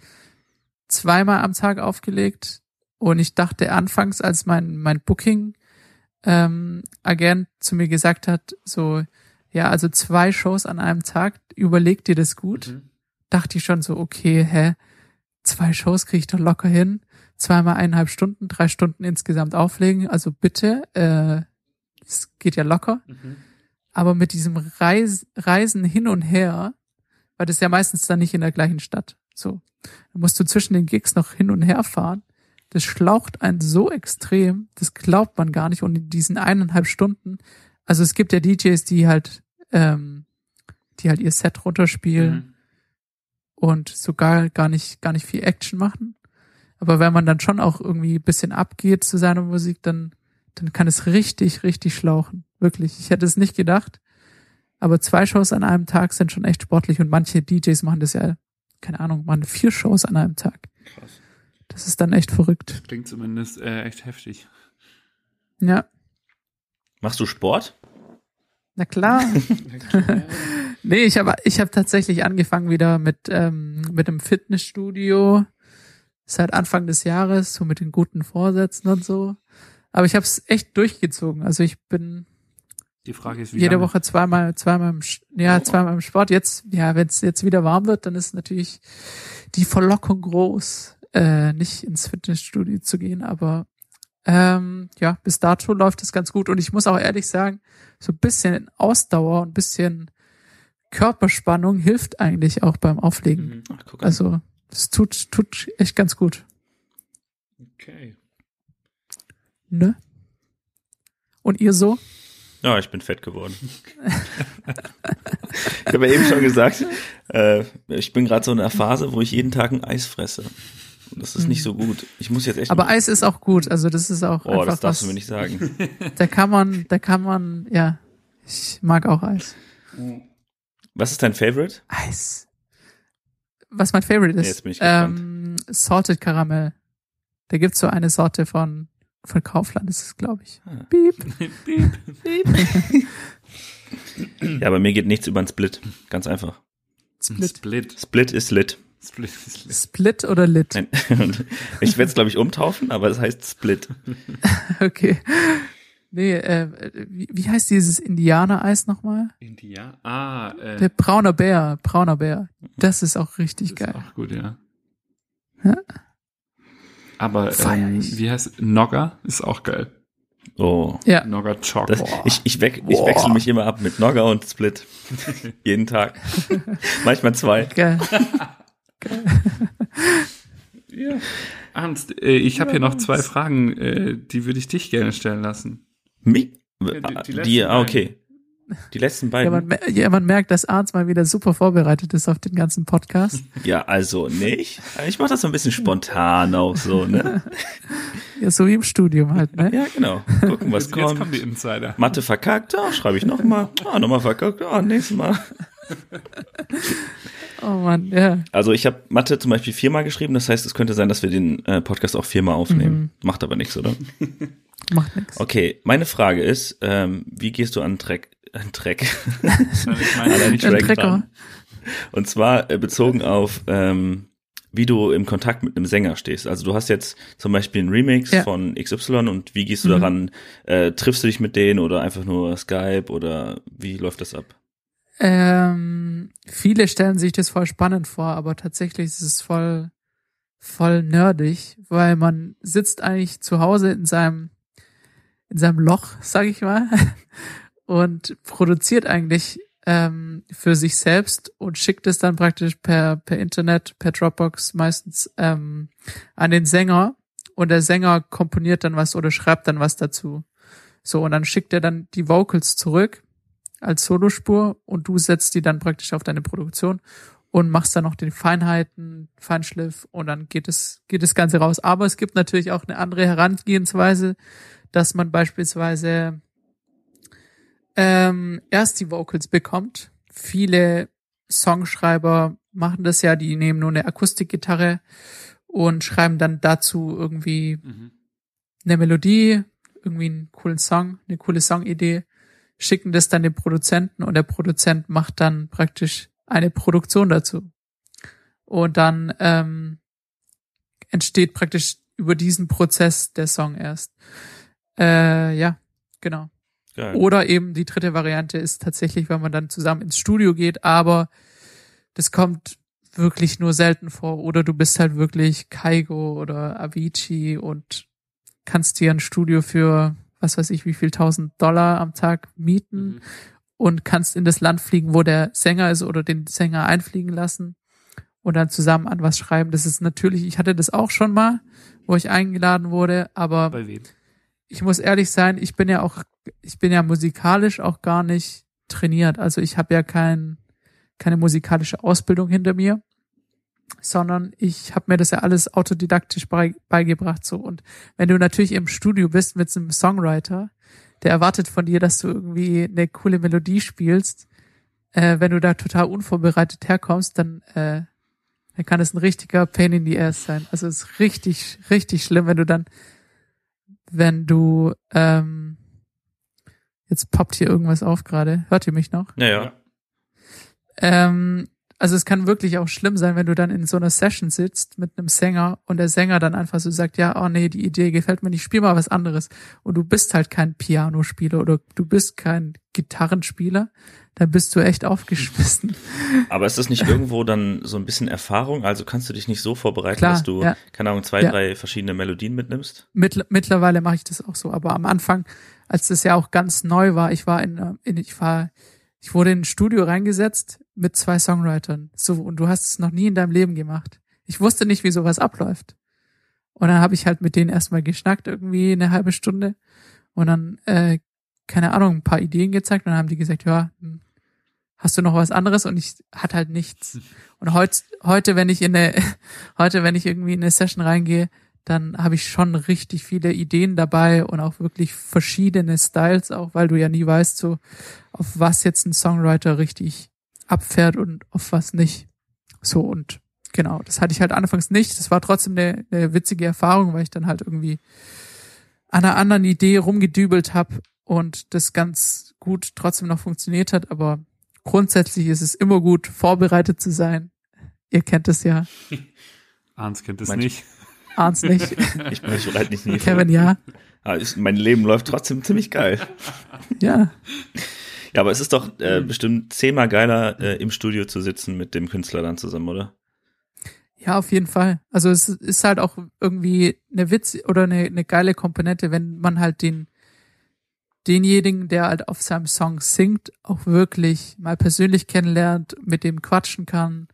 zweimal am Tag aufgelegt und ich dachte anfangs, als mein mein Booking ähm, Agent zu mir gesagt hat, so ja, also zwei Shows an einem Tag, überleg dir das gut. Mhm. Dachte ich schon so, okay, hä, zwei Shows kriege ich doch locker hin, zweimal eineinhalb Stunden, drei Stunden insgesamt auflegen, also bitte, äh, es geht ja locker Mhm. aber mit diesem Reis, Reisen hin und her, weil das ist ja meistens dann nicht in der gleichen Stadt. So. Dann musst du zwischen den Gigs noch hin und her fahren. Das schlaucht einen so extrem, das glaubt man gar nicht. Und in diesen eineinhalb Stunden, also es gibt ja DJs, die halt, ähm, die halt ihr Set runterspielen Mhm. Und sogar gar nicht, gar nicht viel Action machen. Aber wenn man dann schon auch irgendwie ein bisschen abgeht zu seiner Musik, dann, dann kann es richtig, richtig schlauchen. Wirklich. Ich hätte es nicht gedacht. Aber zwei Shows an einem Tag sind schon echt sportlich und manche DJs machen das ja, keine Ahnung, machen vier Shows an einem Tag. Krass. Das ist dann echt verrückt. Klingt zumindest äh, echt heftig. Ja, Machst du Sport? na klar. Nee, ich habe ich hab tatsächlich angefangen wieder mit, ähm, mit einem Fitnessstudio seit Anfang des Jahres, so mit den guten Vorsätzen und so. Aber ich habe es echt durchgezogen. Also ich bin Die Frage ist, wie jede lange? Woche zweimal, zweimal im, ja, zweimal im Sport. Jetzt, ja, wenn es jetzt wieder warm wird, dann ist natürlich die Verlockung groß, äh, nicht ins Fitnessstudio zu gehen. Aber ähm, ja, bis dato läuft es ganz gut. Und ich muss auch ehrlich sagen, so ein bisschen Ausdauer und ein bisschen Körperspannung hilft eigentlich auch beim Auflegen. Mhm. Ach, guck an. Also das tut, tut echt ganz gut. Okay. Ne? Und ihr so? Ja, ich bin fett geworden. ich habe ja eben schon gesagt, äh, ich bin gerade so in einer Phase, wo ich jeden Tag ein Eis fresse. Und das ist nicht so gut. Ich muss jetzt echt. Aber Eis ist auch gut. Also das ist auch oh, einfach das darfst was, du mir nicht sagen. Da kann man, da kann man, ja, ich mag auch Eis. Was ist dein Favorite? Eis. Was mein Favorite ist, Jetzt bin ich gespannt. ähm, Salted Caramel. Da gibt's so eine Sorte von, von Kaufland, ist es, glaube ich. Ah. Piep. Ja, bei mir geht nichts über ein Split. Ganz einfach. Split. Split. Split ist lit. Split ist lit. Split oder Lit? Nein. Ich werde es, glaube ich, umtaufen, aber es heißt Split. Okay. Nee, äh, wie, wie heißt dieses Indianer-Eis nochmal? India. Ah, äh, Der brauner Bär, brauner Bär. Das ist auch richtig ist geil. auch gut, ja. Ja. Aber ähm, wie heißt Nogger? Ist auch geil. Oh. Ja, Nogger. Das, ich ich, we ich wechsle mich immer ab mit Nogger und Split. Jeden Tag. Manchmal zwei. geil. Ja. Ernst, äh, ich habe hier noch zwei Fragen, äh, die würde ich dich gerne stellen lassen. Mi die- Ah, die die, letzten ah, beiden. okay. Die letzten Ja beiden. man, mer- ja, man merkt, dass Arns mal wieder super vorbereitet ist auf den ganzen Podcast. Ja, also nicht. Ich mache das so ein bisschen spontan auch so, ne? ja, so wie im Studium halt, ne? Ja, genau. Gucken, was Jetzt, jetzt kommen kommt. die Insider. Mathe verkackt, ah, schreibe ich nochmal. Ah, nochmal verkackt, ah, nächstes Mal. Oh man, ja. Also ich habe Mathe zum Beispiel viermal geschrieben, das heißt, es könnte sein, dass wir den äh, Podcast auch viermal aufnehmen. Macht aber nichts, oder? Macht nix. Okay, meine Frage ist, ähm, wie gehst du an Track, an Track, Ich meine, an einen nicht Ein Track ran? Und zwar äh, bezogen auf, ähm, wie du im Kontakt mit einem Sänger stehst. Also du hast jetzt zum Beispiel einen Remix Ja. von XY und wie gehst du Mhm. daran? Äh, triffst du dich mit denen oder einfach nur Skype oder wie läuft das ab? Ähm, viele stellen sich das voll spannend vor, aber tatsächlich ist es voll, voll nerdig, weil man sitzt eigentlich zu Hause in seinem, in seinem Loch, sag ich mal, und produziert eigentlich ähm, für sich selbst und schickt es dann praktisch per, per Internet, per Dropbox meistens ähm, an den Sänger und der Sänger komponiert dann was oder schreibt dann was dazu. So, und dann schickt er dann die Vocals zurück als Solospur und du setzt die dann praktisch auf deine Produktion und machst dann noch die Feinheiten, Feinschliff und dann geht es, geht das Ganze raus. Aber es gibt natürlich auch eine andere Herangehensweise, dass man beispielsweise ähm, erst die Vocals bekommt. Viele Songschreiber machen das ja, die nehmen nur eine Akustikgitarre und schreiben dann dazu irgendwie Mhm. eine Melodie, irgendwie einen coolen Song, eine coole Songidee, schicken das dann dem Produzenten und der Produzent macht dann praktisch eine Produktion dazu. Und dann ähm, entsteht praktisch über diesen Prozess der Song erst. Äh, ja, genau. Geil. Oder eben die dritte Variante ist tatsächlich, wenn man dann zusammen ins Studio geht, aber das kommt wirklich nur selten vor. Oder du bist halt wirklich Kaigo oder Avicii und kannst dir ein Studio für was weiß ich wie viel tausend Dollar am Tag mieten Mhm. und kannst in das Land fliegen, wo der Sänger ist oder den Sänger einfliegen lassen und dann zusammen an was schreiben. Das ist natürlich, ich hatte das auch schon mal, wo ich eingeladen wurde, aber ich muss ehrlich sein, ich bin ja auch, ich bin ja musikalisch auch gar nicht trainiert. Also ich habe ja kein, keine musikalische Ausbildung hinter mir, sondern ich habe mir das ja alles autodidaktisch bei, beigebracht so. Und wenn du natürlich im Studio bist mit so einem Songwriter, der erwartet von dir, dass du irgendwie eine coole Melodie spielst, äh, wenn du da total unvorbereitet herkommst, dann, äh, dann kann es ein richtiger Pain in the Ass sein. Also es ist richtig, richtig schlimm, wenn du dann wenn du ähm, jetzt poppt hier irgendwas auf gerade. Hört ihr mich noch? Ja, ja. Ähm, also es kann wirklich auch schlimm sein, wenn du dann in so einer Session sitzt mit einem Sänger und der Sänger dann einfach so sagt, ja, oh nee, die Idee gefällt mir nicht, spiel mal was anderes. Und du bist halt kein Pianospieler oder du bist kein Gitarrenspieler, dann bist du echt aufgeschmissen. Aber ist das nicht irgendwo dann so ein bisschen Erfahrung? Also kannst du dich nicht so vorbereiten, Klar, dass du, ja. keine Ahnung, zwei, Ja. drei verschiedene Melodien mitnimmst? Mittl mittlerweile mache ich das auch so, aber am Anfang, als das ja auch ganz neu war, ich war in, äh, in ich war, ich wurde in ein Studio reingesetzt mit zwei Songwritern. So, und du hast es noch nie in deinem Leben gemacht. Ich wusste nicht, wie sowas abläuft. Und dann habe ich halt mit denen erstmal geschnackt, irgendwie eine halbe Stunde. Und dann, äh, keine Ahnung, ein paar Ideen gezeigt und dann haben die gesagt, ja, hm, hast du noch was anderes? Und ich hatte halt nichts. Und heut, heute, wenn ich in eine, heute, wenn ich irgendwie in eine Session reingehe, dann habe ich schon richtig viele Ideen dabei und auch wirklich verschiedene Styles, auch weil du ja nie weißt, so auf was jetzt ein Songwriter richtig abfährt und auf was nicht. So und genau, das hatte ich halt anfangs nicht. Das war trotzdem eine, eine witzige Erfahrung, weil ich dann halt irgendwie an einer anderen Idee rumgedübelt habe und das ganz gut trotzdem noch funktioniert hat. Aber grundsätzlich ist es immer gut, vorbereitet zu sein. Ihr kennt es ja, Arns kennt es Manch- nicht. Arns nicht, Ich bin ich bereite nicht nie vor. Kevin ja. Aber mein Leben läuft trotzdem ziemlich geil. Ja, Ja, aber es ist doch äh, bestimmt zehnmal geiler, äh, im Studio zu sitzen mit dem Künstler dann zusammen, oder? Ja, auf jeden Fall. Also es ist halt auch irgendwie eine Witz oder eine, eine geile Komponente, wenn man halt den denjenigen, der halt auf seinem Song singt, auch wirklich mal persönlich kennenlernt, mit dem quatschen kann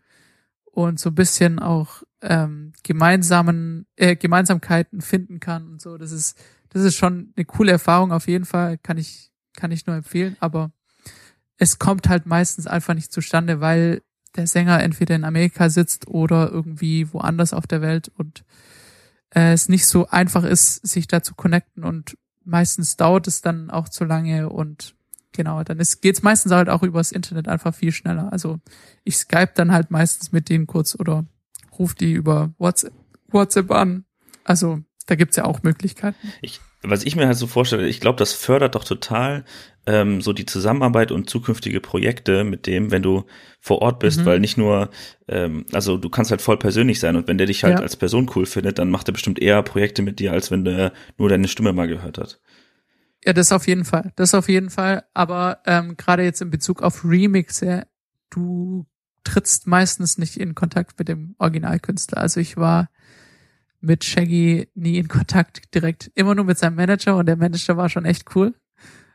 und so ein bisschen auch ähm, gemeinsamen äh, Gemeinsamkeiten finden kann und so. Das ist das ist schon eine coole Erfahrung auf jeden Fall. Kann ich kann ich nur empfehlen, aber es kommt halt meistens einfach nicht zustande, weil der Sänger entweder in Amerika sitzt oder irgendwie woanders auf der Welt und äh, es nicht so einfach ist, sich da zu connecten und meistens dauert es dann auch zu lange und genau, dann ist, geht's meistens halt auch übers Internet einfach viel schneller. Also ich Skype dann halt meistens mit denen kurz oder ruf die über WhatsApp, WhatsApp an. Also da gibt's ja auch Möglichkeiten. Ich, was ich mir halt so vorstelle, ich glaube, das fördert doch total ähm, so die Zusammenarbeit und zukünftige Projekte mit dem, wenn du vor Ort bist, mhm. weil nicht nur, ähm, also du kannst halt voll persönlich sein und wenn der dich halt ja. als Person cool findet, dann macht er bestimmt eher Projekte mit dir, als wenn der nur deine Stimme mal gehört hat. Ja, das auf jeden Fall. Das auf jeden Fall. Aber ähm, gerade jetzt in Bezug auf Remixe, du trittst meistens nicht in Kontakt mit dem Originalkünstler. Also ich war mit Shaggy nie in Kontakt direkt, immer nur mit seinem Manager und der Manager war schon echt cool.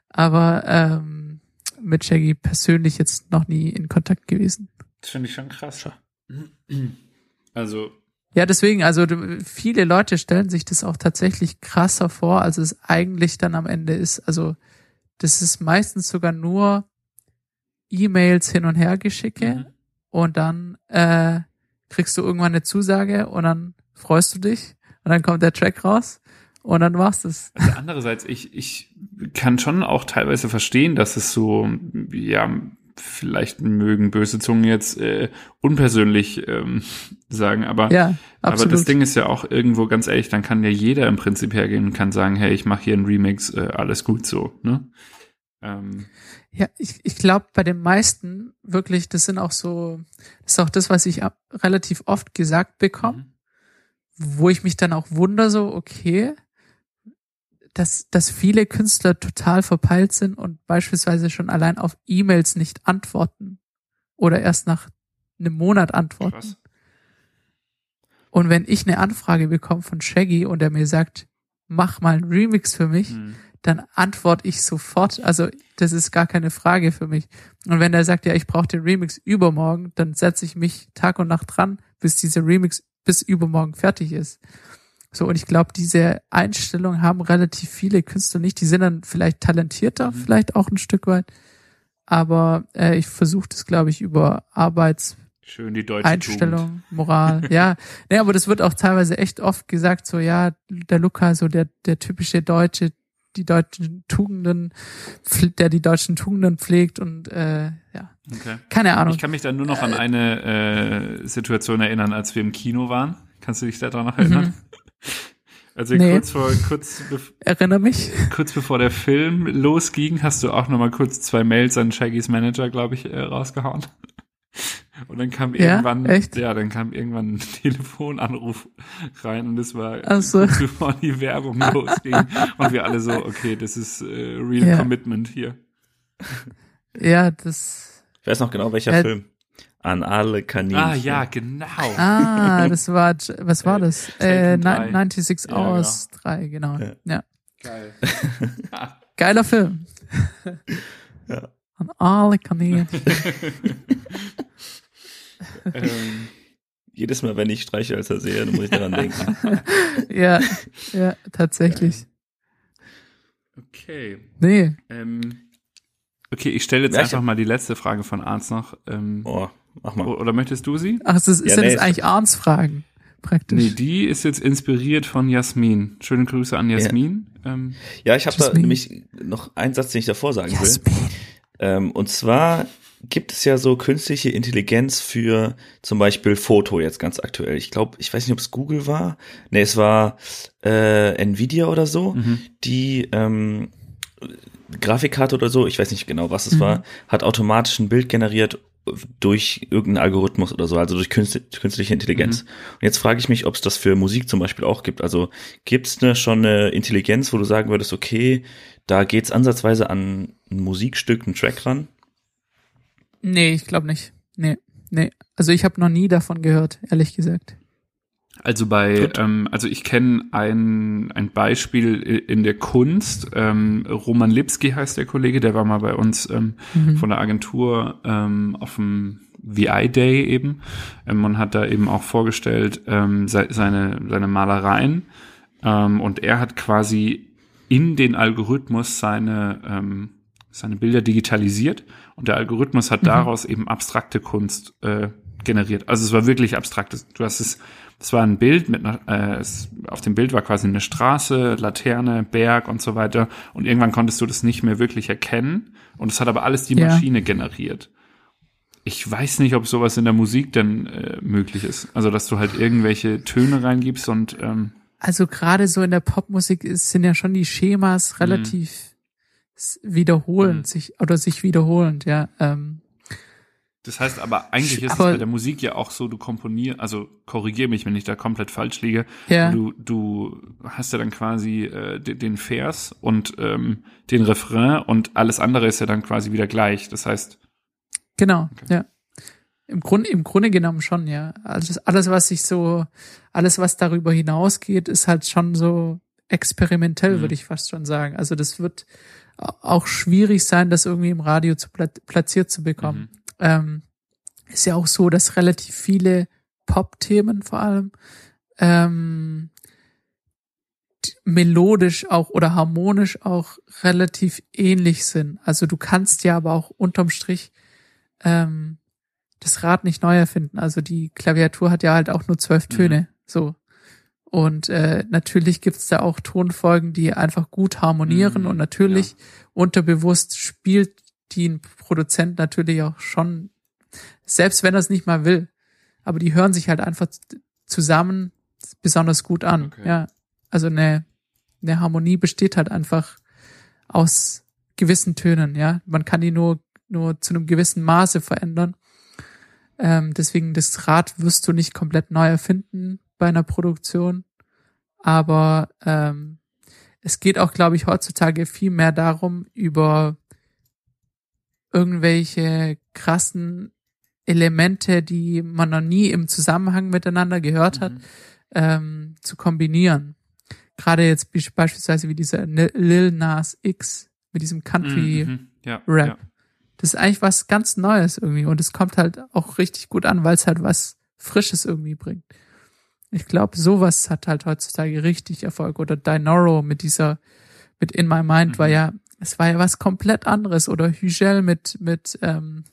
Aber ähm, mit Shaggy persönlich jetzt noch nie in Kontakt gewesen. Das finde ich schon krass. Also ja, deswegen, also viele Leute stellen sich das auch tatsächlich krasser vor, als es eigentlich dann am Ende ist. Also das ist meistens sogar nur E-Mails hin und her geschicke mhm. und dann äh, kriegst du irgendwann eine Zusage und dann freust du dich und dann kommt der Track raus und dann war's das. Also andererseits, ich, ich kann schon auch teilweise verstehen, dass es so, ja, vielleicht mögen böse Zungen jetzt äh, unpersönlich ähm, sagen, aber, ja, aber das Ding ist ja auch irgendwo ganz ehrlich, dann kann ja jeder im Prinzip hergehen und kann sagen, hey, ich mache hier einen Remix, äh, alles gut so, ne? Ähm. Ja, ich, ich glaube, bei den meisten wirklich, das sind auch so, das ist auch das, was ich ab, relativ oft gesagt bekomme, mhm. Wo ich mich dann auch wunder so, okay, dass, dass viele Künstler total verpeilt sind und beispielsweise schon allein auf E-Mails nicht antworten oder erst nach einem Monat antworten. Krass. Und wenn ich eine Anfrage bekomme von Shaggy und er mir sagt, mach mal einen Remix für mich, hm. dann antworte ich sofort. Also das ist gar keine Frage für mich. Und wenn er sagt, ja, ich brauche den Remix übermorgen, dann setze ich mich Tag und Nacht dran, bis dieser Remix bis übermorgen fertig ist. So, und ich glaube, diese Einstellung haben relativ viele Künstler nicht. Die sind dann vielleicht talentierter, mhm. vielleicht auch ein Stück weit. Aber äh, ich versuche das, glaube ich, über Arbeits Schön die deutsche Einstellung, Tugend. Moral, ja. Nee, aber das wird auch teilweise echt oft gesagt, so ja, der Luca, so der, der typische Deutsche, die deutschen Tugenden, der die deutschen Tugenden pflegt und äh, ja. Okay. Keine Ahnung. Ich kann mich da nur noch an eine äh, Situation erinnern, als wir im Kino waren. Kannst du dich daran noch erinnern? Mhm. Also nee. kurz vor, kurz, Erinnere mich. kurz bevor der Film losging, hast du auch nochmal kurz zwei Mails an Shaggys Manager, glaube ich, äh, rausgehauen. Und dann kam ja, irgendwann, echt? ja, dann kam irgendwann ein Telefonanruf rein und es war so. bevor die Werbung losging. Und wir alle so, okay, das ist äh, real ja. commitment hier. Ja, das. Ich weiß noch genau, welcher äh, Film an alle Kaninchen. Ah ja, genau. Ah, das war, was war das? Äh, 96 Hours ja, 3, genau. Ja. ja. Geil. Geiler Film. ja. An alle Kaninchen. ähm, jedes Mal, wenn ich Streichhölzer sehe, dann muss ich daran denken. ja, ja, tatsächlich. Okay. Nee. Ähm, okay, ich stelle jetzt ja, einfach mal die letzte Frage von Arndt noch. Ähm, oh. Mach mal. Oder möchtest du sie? Ach, das ist, ja, sind nee, das eigentlich Arns Fragen, praktisch. Nee, die ist jetzt inspiriert von Jasmin. Schöne Grüße an Jasmin. Ja, ähm, ja ich habe da nämlich noch einen Satz, den ich davor sagen Jasmin. will. Ähm, und zwar gibt es ja so künstliche Intelligenz für zum Beispiel Foto jetzt ganz aktuell. Ich glaube, ich weiß nicht, ob es Google war. Nee, es war äh, Nvidia oder so, mhm. die ähm, Grafikkarte oder so, ich weiß nicht genau, was es mhm. war, hat automatisch ein Bild generiert durch irgendeinen Algorithmus oder so, also durch künstliche Intelligenz. Mhm. Und jetzt frage ich mich, ob es das für Musik zum Beispiel auch gibt. Also gibt es ne, schon eine Intelligenz, wo du sagen würdest, okay, da geht's ansatzweise an ein Musikstück, ein Track ran? Nee, ich glaube nicht. Nee, nee. Also ich habe noch nie davon gehört, ehrlich gesagt. Also bei, ähm, also ich kenne ein, ein Beispiel in der Kunst. Ähm, Roman Lipski heißt der Kollege, der war mal bei uns ähm, mhm. von der Agentur ähm, auf dem VI Day eben ähm, und hat da eben auch vorgestellt ähm, se seine, seine Malereien. Ähm, und er hat quasi in den Algorithmus seine, ähm, seine Bilder digitalisiert und der Algorithmus hat mhm. daraus eben abstrakte Kunst äh, generiert. Also es war wirklich abstraktes. Du hast es, es war ein Bild mit einer, äh, es, auf dem Bild war quasi eine Straße, Laterne, Berg und so weiter. Und irgendwann konntest du das nicht mehr wirklich erkennen. Und es hat aber alles die ja. Maschine generiert. Ich weiß nicht, ob sowas in der Musik denn äh, möglich ist. Also dass du halt irgendwelche Töne reingibst und ähm, also gerade so in der Popmusik ist, sind ja schon die Schemas mhm. relativ mhm. Wiederholend, mhm. sich oder sich wiederholend, ja. Ähm, das heißt aber, eigentlich ist aber, es bei der Musik ja auch so, du komponierst, also korrigier mich, wenn ich da komplett falsch liege. Ja. Du, du hast ja dann quasi äh, den Vers und ähm, den Refrain und alles andere ist ja dann quasi wieder gleich. Das heißt. Genau, okay. ja. Im Grunde, im Grunde genommen schon, ja. Also alles, was sich so, alles, was darüber hinausgeht, ist halt schon so experimentell, mhm. würde ich fast schon sagen. Also das wird auch schwierig sein, das irgendwie im Radio zu platziert zu bekommen. Mhm. Ähm, ist ja auch so, dass relativ viele Pop-Themen vor allem ähm, melodisch auch oder harmonisch auch relativ ähnlich sind. Also du kannst ja aber auch unterm Strich ähm, das Rad nicht neu erfinden. Also die Klaviatur hat ja halt auch nur zwölf mhm. Töne. Mhm. So. Und äh, natürlich gibt's da auch Tonfolgen, die einfach gut harmonieren mhm, und natürlich ja. unterbewusst spielt die ein Produzent natürlich auch schon, selbst wenn er es nicht mal will. Aber die hören sich halt einfach zusammen besonders gut an. Okay. Ja. Also eine, eine Harmonie besteht halt einfach aus gewissen Tönen, ja. Man kann die nur, nur zu einem gewissen Maße verändern. Ähm, deswegen das Rad wirst du nicht komplett neu erfinden bei einer Produktion. Aber ähm, es geht auch, glaube ich, heutzutage viel mehr darum, über irgendwelche krassen Elemente, die man noch nie im Zusammenhang miteinander gehört hat, mhm. ähm, zu kombinieren. Gerade jetzt beispielsweise wie dieser Lil Nas X mit diesem Country mhm. mhm. ja, Rap. Ja. Das ist eigentlich was ganz Neues irgendwie und es kommt halt auch richtig gut an, weil es halt was Frisches irgendwie bringt. Ich glaube, sowas hat halt heutzutage richtig Erfolg. Oder Dinoro mit dieser, mit In My Mind mhm. war ja, es war ja was komplett anderes. Oder Hügel mit, mit, ähm,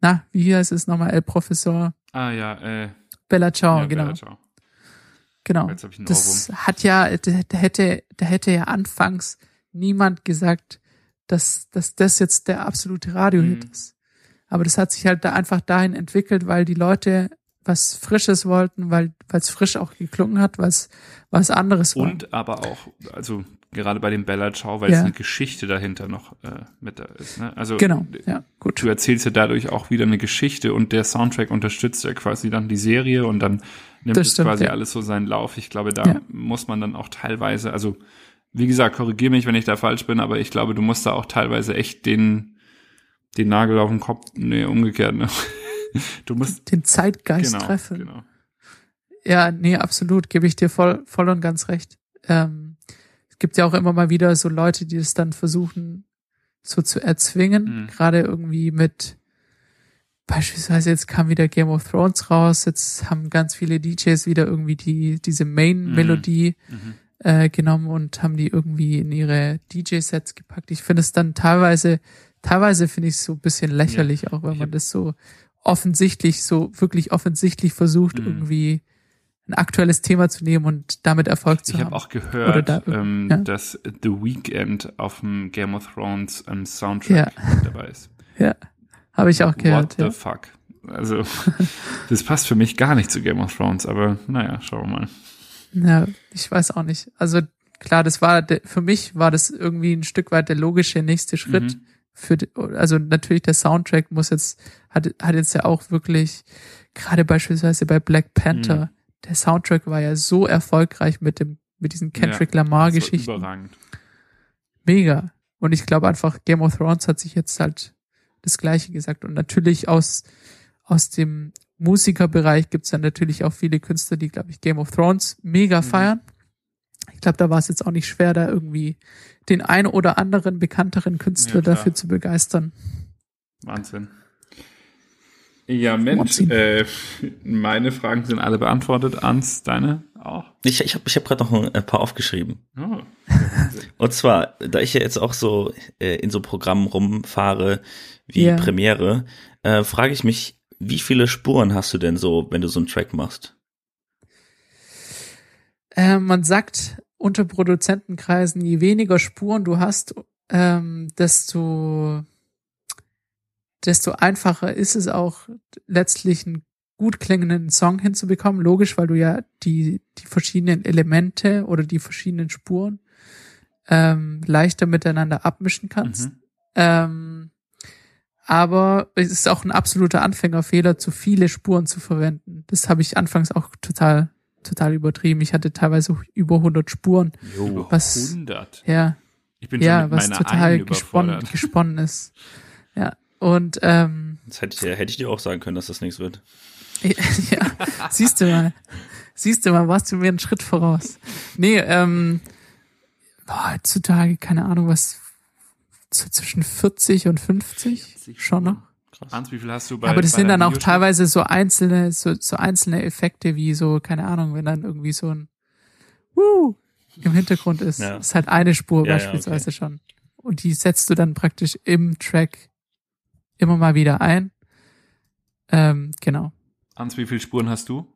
na, wie heißt es nochmal, El Professor? Ah ja, äh. Bella Ciao, ja, genau. Bella Ciao. Genau. das hat ja, da hätte, da hätte ja anfangs niemand gesagt, dass, dass das jetzt der absolute Radiohit mhm. ist. Aber das hat sich halt da einfach dahin entwickelt, weil die Leute was Frisches wollten, weil es frisch auch geklungen hat, was was anderes war. Und aber auch, also gerade bei dem Bella Ciao, weil ja. es eine Geschichte dahinter noch äh, mit da ist. Ne? Also genau, ja, gut. Du erzählst ja dadurch auch wieder eine Geschichte und der Soundtrack unterstützt ja quasi dann die Serie und dann nimmt das es stimmt, quasi ja. alles so seinen Lauf. Ich glaube, da ja. muss man dann auch teilweise, also wie gesagt, korrigier mich, wenn ich da falsch bin, aber ich glaube, du musst da auch teilweise echt den, den Nagel auf den Kopf, nee, umgekehrt, ne? Du musst den Zeitgeist genau, treffen. Genau. Ja, nee, absolut, gebe ich dir voll, voll und ganz recht. Ähm, es gibt ja auch immer mal wieder so Leute, die es dann versuchen, so zu erzwingen, mhm. gerade irgendwie mit beispielsweise jetzt kam wieder Game of Thrones raus, jetzt haben ganz viele DJs wieder irgendwie die diese Main-Melodie mhm. äh, genommen und haben die irgendwie in ihre DJ-Sets gepackt. Ich finde es dann teilweise, teilweise finde ich es so ein bisschen lächerlich, ja, auch wenn man das so offensichtlich, so wirklich offensichtlich versucht, mhm. irgendwie ein aktuelles Thema zu nehmen und damit Erfolg zu ich haben. Ich habe auch gehört, da, ähm, ja? dass The Weeknd auf dem Game of Thrones ähm, Soundtrack ja. dabei ist. Ja, habe ich auch gehört. What the fuck? Also, das passt für mich gar nicht zu Game of Thrones, aber naja, schauen wir mal. Ja, ich weiß auch nicht. Also klar, das war für mich war das irgendwie ein Stück weit der logische nächste Schritt. Mhm. Für also natürlich der Soundtrack muss jetzt hat hat jetzt ja auch wirklich gerade beispielsweise bei Black Panther mhm. der Soundtrack war ja so erfolgreich mit dem mit diesen Kendrick ja, Lamar Geschichten. Überragend. Mega. Und ich glaube einfach Game of Thrones hat sich jetzt halt das Gleiche gesagt und natürlich aus aus dem Musikerbereich gibt's dann natürlich auch viele Künstler, die, glaube ich, Game of Thrones mega mhm. feiern. Ich glaube, da war es jetzt auch nicht schwer, da irgendwie den ein oder anderen bekannteren Künstler ja, dafür zu begeistern. Wahnsinn. Ja, Mensch, äh, meine Fragen sind alle beantwortet. Ans, deine auch? Ich, ich habe ich hab gerade noch ein paar aufgeschrieben. Oh. Und zwar, da ich ja jetzt auch so äh, in so Programmen rumfahre wie yeah. Premiere, äh, frage ich mich, wie viele Spuren hast du denn so, wenn du so einen Track machst? Äh, man sagt unter Produzentenkreisen, je weniger Spuren du hast, ähm, desto desto einfacher ist es auch letztlich einen gut klingenden Song hinzubekommen. Logisch, weil du ja die, die verschiedenen Elemente oder die verschiedenen Spuren ähm, leichter miteinander abmischen kannst. Mhm. Ähm, aber es ist auch ein absoluter Anfängerfehler, zu viele Spuren zu verwenden. Das habe ich anfangs auch total, total übertrieben. Ich hatte teilweise über 100 Spuren. Jo, was, 100? Ja. Ich bin ja, was total gesponnen, gesponnen ist. Und ähm, das hätte ich, hätte ich dir auch sagen können, dass das nichts wird. ja, siehst du mal. Siehst du mal, warst du mir einen Schritt voraus. Nee, ähm, boah, heutzutage, keine Ahnung, was so zwischen 40 und 50 40 schon noch. Krass. Hans, wie viel hast du bei Aber das sind dann auch teilweise so einzelne, so, so einzelne Effekte wie so, keine Ahnung, wenn dann irgendwie so ein Woo im Hintergrund ist. Ja. ist halt eine Spur ja, beispielsweise ja, okay. schon. Und die setzt du dann praktisch im Track immer mal wieder ein. Ähm, genau. Hans, wie viele Spuren hast du?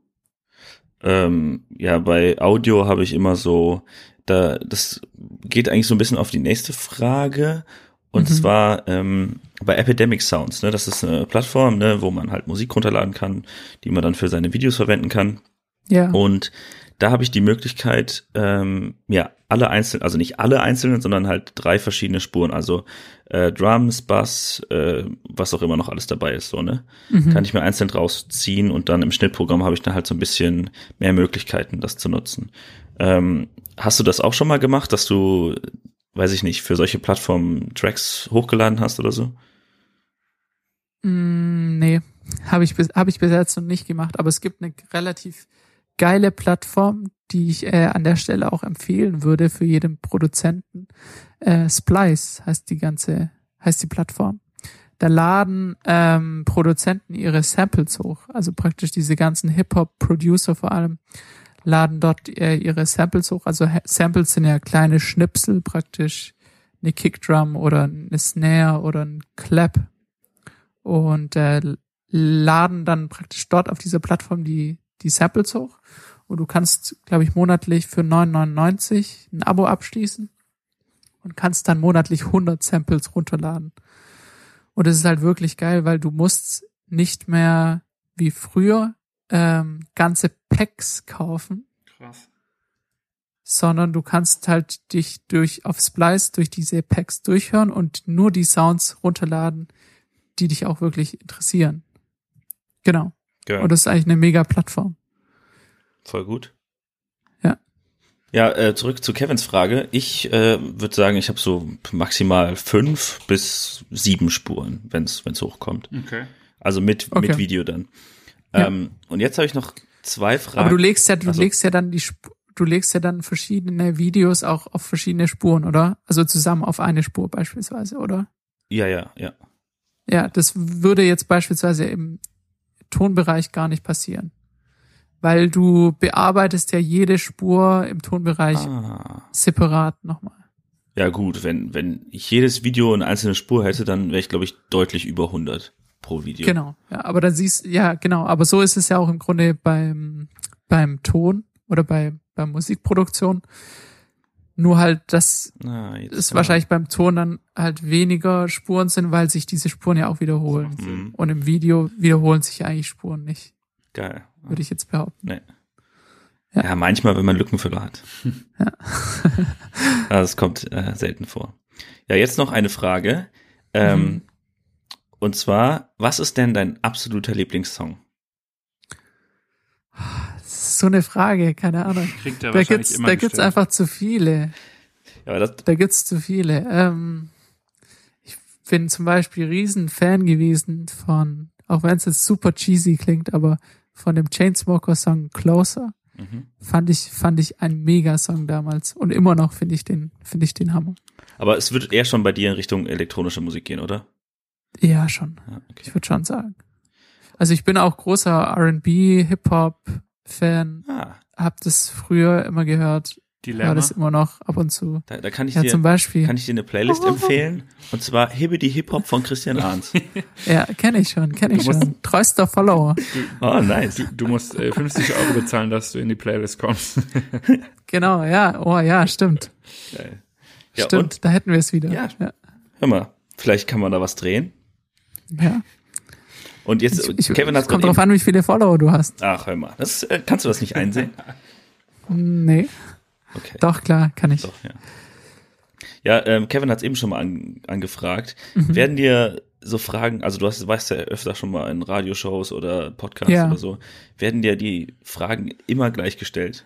Ähm, ja, bei Audio habe ich immer so, da, das geht eigentlich so ein bisschen auf die nächste Frage. Und mhm. zwar ähm, bei Epidemic Sounds, ne? Das ist eine Plattform, ne, wo man halt Musik runterladen kann, die man dann für seine Videos verwenden kann. Ja. Und da habe ich die Möglichkeit, ähm, ja, alle einzelnen, also nicht alle einzelnen, sondern halt drei verschiedene Spuren, also äh, Drums, Bass, äh, was auch immer noch alles dabei ist, so, ne? Mhm. Kann ich mir einzeln rausziehen und dann im Schnittprogramm habe ich dann halt so ein bisschen mehr Möglichkeiten, das zu nutzen. Ähm, hast du das auch schon mal gemacht, dass du, weiß ich nicht, für solche Plattformen Tracks hochgeladen hast oder so? Mm, nee, habe ich, bis, hab ich bis jetzt noch nicht gemacht, aber es gibt eine relativ geile Plattform, die ich äh, an der Stelle auch empfehlen würde für jeden Produzenten. Äh, Splice heißt die ganze, heißt die Plattform. Da laden ähm, Produzenten ihre Samples hoch, also praktisch diese ganzen Hip-Hop-Producer vor allem laden dort äh, ihre Samples hoch. Also Samples sind ja kleine Schnipsel praktisch, eine Kickdrum oder eine Snare oder ein Clap und äh, laden dann praktisch dort auf dieser Plattform die die Samples hoch und du kannst, glaube ich, monatlich für 9,99 ein Abo abschließen und kannst dann monatlich 100 Samples runterladen. Und es ist halt wirklich geil, weil du musst nicht mehr wie früher ähm, ganze Packs kaufen. Krass. Sondern du kannst halt dich durch auf Splice durch diese Packs durchhören und nur die Sounds runterladen, die dich auch wirklich interessieren. Genau. Geil. Und das ist eigentlich eine mega Plattform. Voll gut. Ja. Ja, äh, zurück zu Kevins Frage. Ich äh, würde sagen, ich habe so maximal fünf bis sieben Spuren, wenn es hochkommt. Okay. Also mit, okay. mit Video dann. Ähm, ja. Und jetzt habe ich noch zwei Fragen. Aber du legst ja, du also, legst ja dann die Sp du legst ja dann verschiedene Videos auch auf verschiedene Spuren, oder? Also zusammen auf eine Spur beispielsweise, oder? Ja, ja, ja. Ja, das würde jetzt beispielsweise im Tonbereich gar nicht passieren. Weil du bearbeitest ja jede Spur im Tonbereich ah. separat nochmal. Ja gut, wenn, wenn ich jedes Video eine einzelne Spur hätte, dann wäre ich, glaube ich, deutlich über 100 pro Video. Genau, ja, aber dann siehst ja, genau, aber so ist es ja auch im Grunde beim, beim Ton oder bei, bei Musikproduktion. Nur halt, dass ah, es wahrscheinlich beim Ton dann halt weniger Spuren sind, weil sich diese Spuren ja auch wiederholen. Mhm. Und im Video wiederholen sich eigentlich Spuren nicht. Geil. Würde ich jetzt behaupten. Nee. Ja. ja, manchmal, wenn man Lückenfüller hat. Ja. das kommt äh, selten vor. Ja, jetzt noch eine Frage. Ähm, mhm. Und zwar, was ist denn dein absoluter Lieblingssong? so eine Frage, keine Ahnung. Kriegt er da gibt's, immer da gibt's einfach zu viele. Ja, aber das da gibt's zu viele. Ähm, ich bin zum Beispiel riesen Fan gewesen von, auch wenn es jetzt super cheesy klingt, aber von dem Chainsmoker-Song Closer. Mhm. Fand ich, fand ich ein Mega-Song damals. Und immer noch finde ich den, finde ich den Hammer. Aber es wird eher schon bei dir in Richtung elektronische Musik gehen, oder? Ja, schon. Ja, okay. Ich würde schon sagen. Also ich bin auch großer R&B, Hip-Hop, Fan. Ah. habe das früher immer gehört. Dilemma. Ja, das immer noch ab und zu. Da, da kann ich Ja, dir zum Beispiel. kann ich dir eine Playlist empfehlen und zwar Hibbidi Hip Hop von Christian Arns. Ja, kenne ich schon, kenne ich Du musst- schon. Treuster Follower. Oh, nice. Du, du musst äh, 50 Euro bezahlen, dass du in die Playlist kommst. Genau, ja. Oh ja, stimmt. Geil. Ja, stimmt, und da hätten wir es wieder. Ja. ja. hör mal, vielleicht kann man da was drehen. ja. Und jetzt Ich, ich, Kevin hat kommt drauf an, wie viele Follower du hast. Ach, hör mal, das äh, kannst du das nicht einsehen? Nee, Okay. doch, klar, kann ich. Doch, ja. Ja, ähm, Kevin hat es eben schon mal an, angefragt. Mhm. Werden dir so Fragen, also du hast, weißt ja öfter schon mal in Radioshows oder Podcasts Ja. oder so, werden dir die Fragen immer gleich gestellt?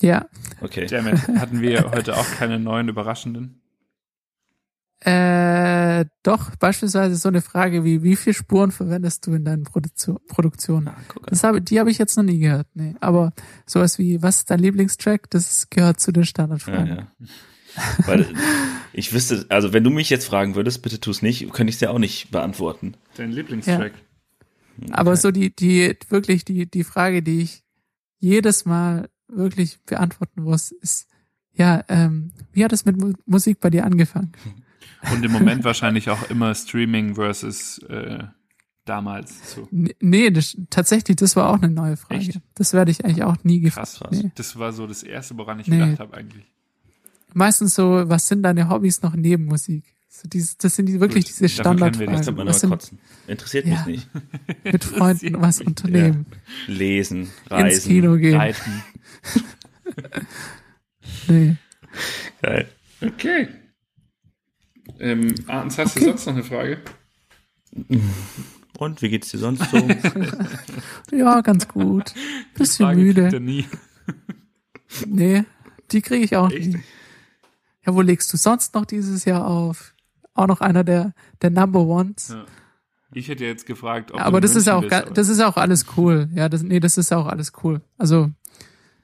Ja. Okay. Damn it. Hatten wir heute auch keine neuen überraschenden? Äh, doch, beispielsweise so eine Frage wie, wie viele Spuren verwendest du in deinen Produktio Produktionen? Ah. Das habe, die habe ich jetzt noch nie gehört. Nee. Aber sowas wie, was ist dein Lieblingstrack? Das gehört zu den Ja, Standardfragen. ja. Weil ich wüsste, also wenn du mich jetzt fragen würdest, bitte tu es nicht, könnte ich es dir auch nicht beantworten. Dein Lieblingstrack? Aber so die, die, wirklich die, die Frage, die ich jedes Mal wirklich beantworten muss, ist, ja, ähm, wie hat es mit Mu Musik bei dir angefangen? Und im Moment wahrscheinlich auch immer Streaming versus äh, damals. So Nee, das, tatsächlich, das war auch eine neue Frage. Echt? Das werde ich eigentlich auch nie krass. gefragt. Nee. Das war so das Erste, woran ich Nee. gedacht habe eigentlich. Meistens so, was sind deine Hobbys noch neben Musik? So dieses, das sind die, wirklich Gut, diese Standardfragen. hat man Was sind kotzen. Interessiert Ja. mich nicht. mit Freunden was mich. unternehmen? Lesen, Ins reisen. Kino gehen? Reiten. Nee. Geil. Okay. Ähm, Arns, hast du sonst noch eine Frage? Und wie geht's dir sonst so? Ja, ganz gut. Bisschen Frage kriegt er müde. nie. Nee, die kriege ich auch Echt? nie. Ja, wo legst du sonst noch dieses Jahr auf? Auch noch einer der, der Number Ones. Ja. Ich hätte jetzt gefragt, ob Ja, aber du das ist auch, bist, aber das ist auch alles cool. Ja, das, nee, das ist auch alles cool. Also,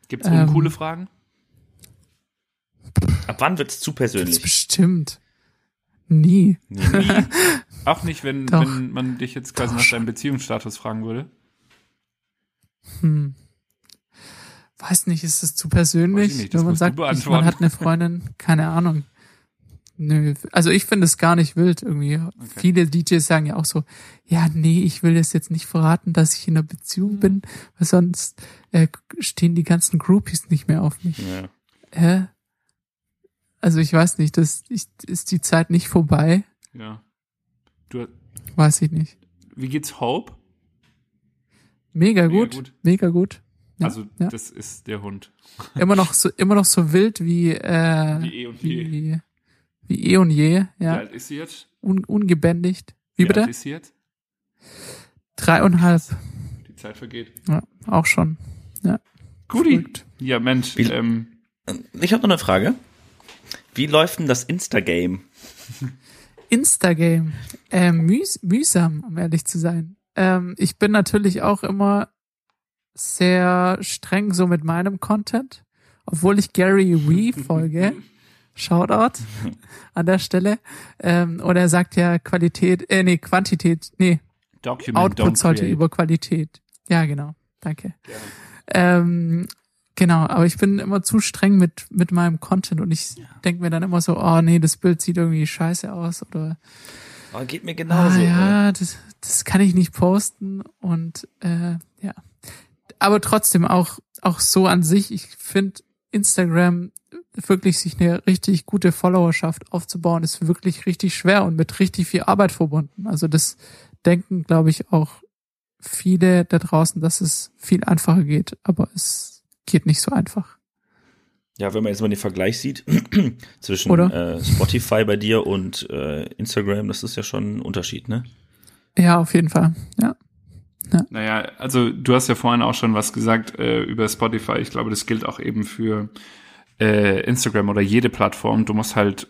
Gibt's uncoole ähm, Fragen? Ab wann wird's zu das persönlich? bestimmt. Nie. Nee, nee. Auch nicht, wenn, Doch. wenn man dich jetzt quasi Doch nach deinem Beziehungsstatus fragen würde. Hm. Weiß nicht, ist es zu persönlich, ich nicht, das wenn man sagt, ich, man hat eine Freundin? Keine Ahnung. Nö, also ich finde es gar nicht wild irgendwie. Viele DJs sagen ja auch so, ja, nee, ich will das jetzt nicht verraten, dass ich in einer Beziehung bin, weil sonst äh, stehen die ganzen Groupies nicht mehr auf mich. Ja. Hä? Also ich weiß nicht, das ich, ist die Zeit nicht vorbei? Ja. Du, Weiß ich nicht. wie geht's Hope? Mega Mega gut, gut. mega gut. Ja, also, ja. das ist der Hund. immer noch so, immer noch so wild wie äh, Wie eh und je. wie, wie eh und je, Wie ja, alt ist sie jetzt? Un, ungebändigt. Wie, alt bitte? ist sie jetzt? Dreieinhalb, Die Zeit vergeht. ja, auch schon. Guti. Verrückt. Ja, Mensch. Wie- Ähm, Ich habe noch eine Frage. Wie läuft denn das Insta-Game? Instagame, äh, mühs mühsam, um ehrlich zu sein. Ähm, ich bin natürlich auch immer sehr streng so mit meinem Content, obwohl ich Gary Wee folge. Shoutout an der Stelle. Ähm, und er sagt ja Qualität, äh, nee, Quantität, nee, Document, Output sollte über Qualität. Ja, genau. Danke. Ähm, genau, aber ich bin immer zu streng mit, mit meinem Content und ich denk mir dann immer so, oh nee, das Bild sieht irgendwie scheiße aus oder Oh, geht mir ah, genauso. ja, das, das kann ich nicht posten und äh, ja. Aber trotzdem auch, auch so an sich, ich finde Instagram wirklich sich eine richtig gute Followerschaft aufzubauen, ist wirklich richtig schwer und mit richtig viel Arbeit verbunden. Also das denken, glaube ich, auch viele da draußen, dass es viel einfacher geht, aber es geht nicht so einfach. Ja, wenn man jetzt mal den Vergleich sieht zwischen äh, Spotify bei dir und äh, Instagram, das ist ja schon ein Unterschied, ne? Ja, auf jeden Fall. Ja. Naja, also du hast ja vorhin auch schon was gesagt äh, über Spotify. Ich glaube, das gilt auch eben für äh, Instagram oder jede Plattform. Du musst halt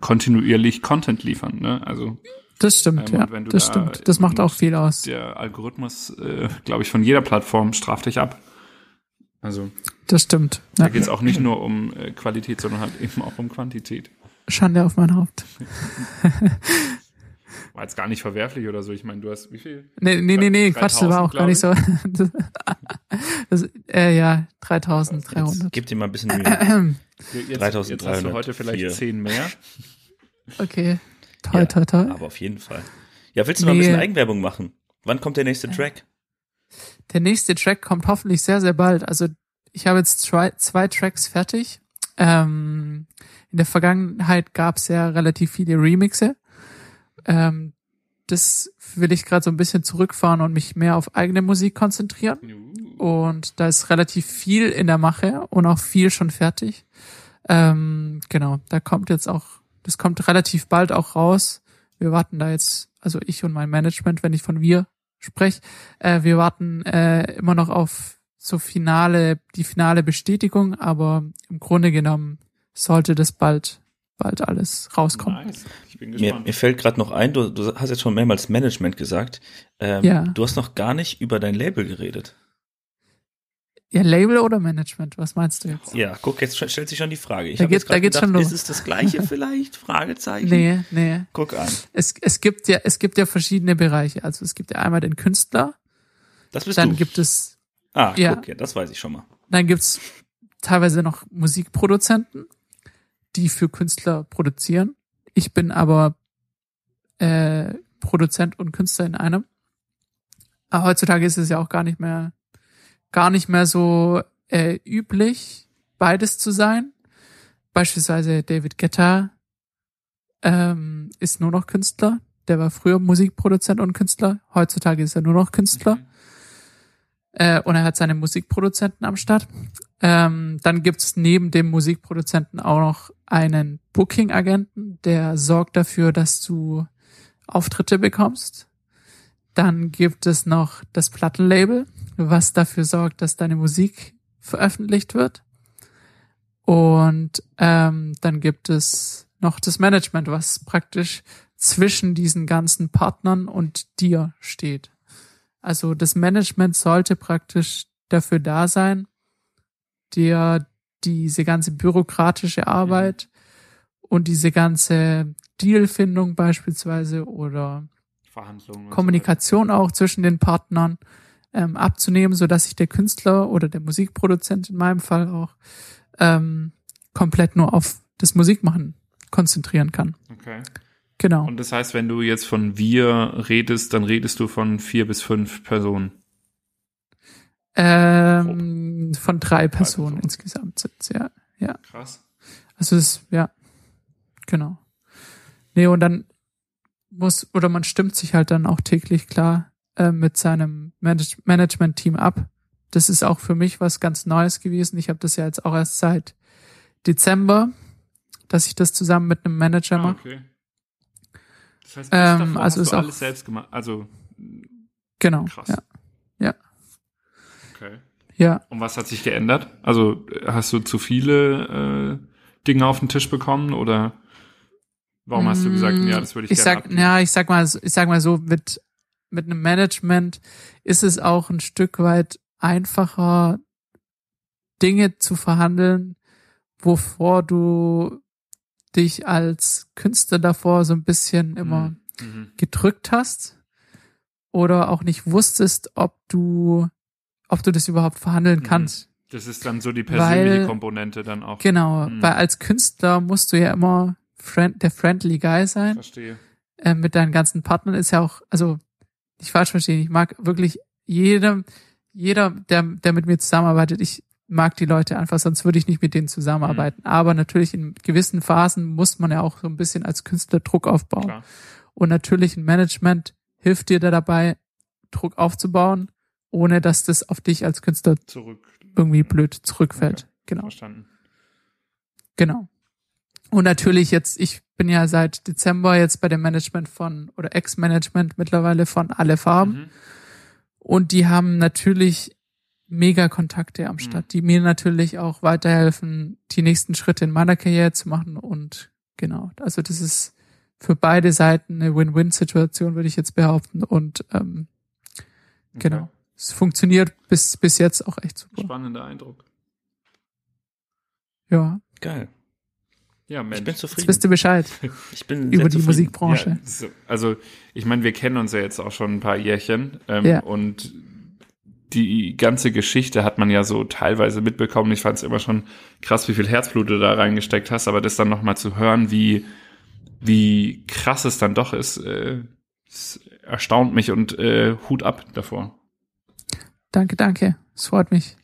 kontinuierlich Content liefern. Ne? Also Das stimmt, Ähm, ja. und wenn du Das da- stimmt. Das macht auch viel aus. der Algorithmus, äh, glaube ich, von jeder Plattform straft dich ab. Also Das stimmt. da Ja. geht es auch nicht nur um äh, Qualität, sondern halt eben auch um Quantität. Schande auf mein Haupt. War jetzt gar nicht verwerflich oder so. Ich meine, du hast wie viel? Nee, nee, nee, nee, 3000, Quatsch, das war auch gar nicht so. Das, äh, ja, 3300. Gib dir mal ein bisschen Mühe. Jetzt, 3300. Jetzt hast du heute vielleicht Hier. 10 mehr. Okay. Toll, ja, toll, toll. Aber auf jeden Fall. Ja, willst du nee. mal ein bisschen Eigenwerbung machen? Wann kommt der nächste Track? Der nächste Track kommt hoffentlich sehr, sehr bald. Also ich habe jetzt zwei, zwei Tracks fertig. Ähm, in der Vergangenheit gab es ja relativ viele Remixe. Ähm, das will ich gerade so ein bisschen zurückfahren und mich mehr auf eigene Musik konzentrieren. Und da ist relativ viel in der Mache und auch viel schon fertig. Ähm, genau, da kommt jetzt auch, das kommt relativ bald auch raus. Wir warten da jetzt, also ich und mein Management, wenn ich von wir spreche, äh, wir warten äh, immer noch auf so finale, die finale Bestätigung, aber im Grunde genommen sollte das bald bald alles rauskommen. Nice. Ich bin gespannt. Mir, mir fällt gerade noch ein, du, du hast jetzt schon mehrmals Management gesagt. Ähm, ja. Du hast noch gar nicht über dein Label geredet. Ja, Label oder Management? Was meinst du jetzt? Ja, guck, jetzt stellt sich schon die Frage. Ich da geht, da geht's gedacht, schon los. Ist es das gleiche vielleicht? Fragezeichen. Nee, nee. Guck an. Es, es gibt ja, es gibt ja verschiedene Bereiche. Also es gibt ja einmal den Künstler. Das bist dann du. Dann gibt es. Ah, ja, guck, ja, das weiß ich schon mal. Dann gibt's teilweise noch Musikproduzenten, die für Künstler produzieren. Ich bin aber äh, Produzent und Künstler in einem. Aber heutzutage ist es ja auch gar nicht mehr gar nicht mehr so äh, üblich, beides zu sein. Beispielsweise David Guetta ähm, ist nur noch Künstler. Der war früher Musikproduzent und Künstler. Heutzutage ist er nur noch Künstler. Mhm. Äh, und er hat seine Musikproduzenten am Start. Ähm, dann gibt's neben dem Musikproduzenten auch noch einen Booking-Agenten, der sorgt dafür, dass du Auftritte bekommst. Dann gibt es noch das Plattenlabel, was dafür sorgt, dass deine Musik veröffentlicht wird. Und ähm, dann gibt es noch das Management, was praktisch zwischen diesen ganzen Partnern und dir steht. Also das Management sollte praktisch dafür da sein, dir diese ganze bürokratische Arbeit mhm. und diese ganze Dealfindung beispielsweise oder. Kommunikation so auch zwischen den Partnern ähm, abzunehmen, so dass sich der Künstler oder der Musikproduzent in meinem Fall auch ähm, komplett nur auf das Musikmachen konzentrieren kann. Okay. Genau. Und das heißt, wenn du jetzt von wir redest, dann redest du von vier bis fünf Personen. Ähm, von drei, drei Personen, Personen, insgesamt sind ja, ja. Krass. Also es ist, ja, genau. Nee, und dann muss oder man stimmt sich halt dann auch täglich klar äh, mit seinem Manage Management-Team ab. Das ist auch für mich was ganz Neues gewesen. Ich habe das ja jetzt auch erst seit Dezember, dass ich das zusammen mit einem Manager ah, mache. Okay. Das heißt, ähm, also ist du alles selbst gemacht. Also genau. Krass. Ja. ja. Okay. Ja. Und was hat sich geändert? Also hast du zu viele äh, Dinge auf den Tisch bekommen oder? Warum hast du gesagt, ja, das würde ich, ich gerne sag? Ja, ich sag mal, ich sag mal so, mit, mit einem Management ist es auch ein Stück weit einfacher, Dinge zu verhandeln, wovor du dich als Künstler davor so ein bisschen immer mhm. mhm. gedrückt hast oder auch nicht wusstest, ob du, ob du das überhaupt verhandeln mhm. kannst. Das ist dann so die persönliche weil, Komponente dann auch. Genau, mhm. weil als Künstler musst du ja immer friend, der friendly Guy sein. Verstehe. Äh, mit deinen ganzen Partnern ist ja auch, also nicht falsch verstehen, ich mag wirklich jedem, jeder, der, der mit mir zusammenarbeitet, ich mag die Leute einfach, sonst würde ich nicht mit denen zusammenarbeiten. Mhm. Aber natürlich in gewissen Phasen muss man ja auch so ein bisschen als Künstler Druck aufbauen. Klar. Und natürlich ein Management hilft dir da dabei, Druck aufzubauen, ohne dass das auf dich als Künstler Zurück. irgendwie blöd zurückfällt. Okay. Genau. Verstanden. Genau. Und natürlich jetzt, ich bin ja seit Dezember jetzt bei dem Management von, oder Ex-Management mittlerweile von Alle Farben. Mhm. Und die haben natürlich mega Kontakte am mhm. Start, mhm. die mir natürlich auch weiterhelfen, die nächsten Schritte in meiner Karriere zu machen. Und genau, also das ist für beide Seiten eine Win-Win-Situation, würde ich jetzt behaupten. Und ähm, okay. genau, es funktioniert bis, bis jetzt auch echt super. Spannender Eindruck. Ja. Geil. Ja, Mensch. Ich bin zufrieden. Jetzt bist du Bescheid. Ich bin über die Musikbranche. Ja, also ich meine, wir kennen uns ja jetzt auch schon ein paar Jährchen ähm, ja. und die ganze Geschichte hat man ja so teilweise mitbekommen. Ich fand es immer schon krass, wie viel Herzblut du da reingesteckt hast, aber das dann nochmal zu hören, wie, wie krass es dann doch ist, äh, erstaunt mich und äh, Hut ab davor. Danke, danke. Es freut mich.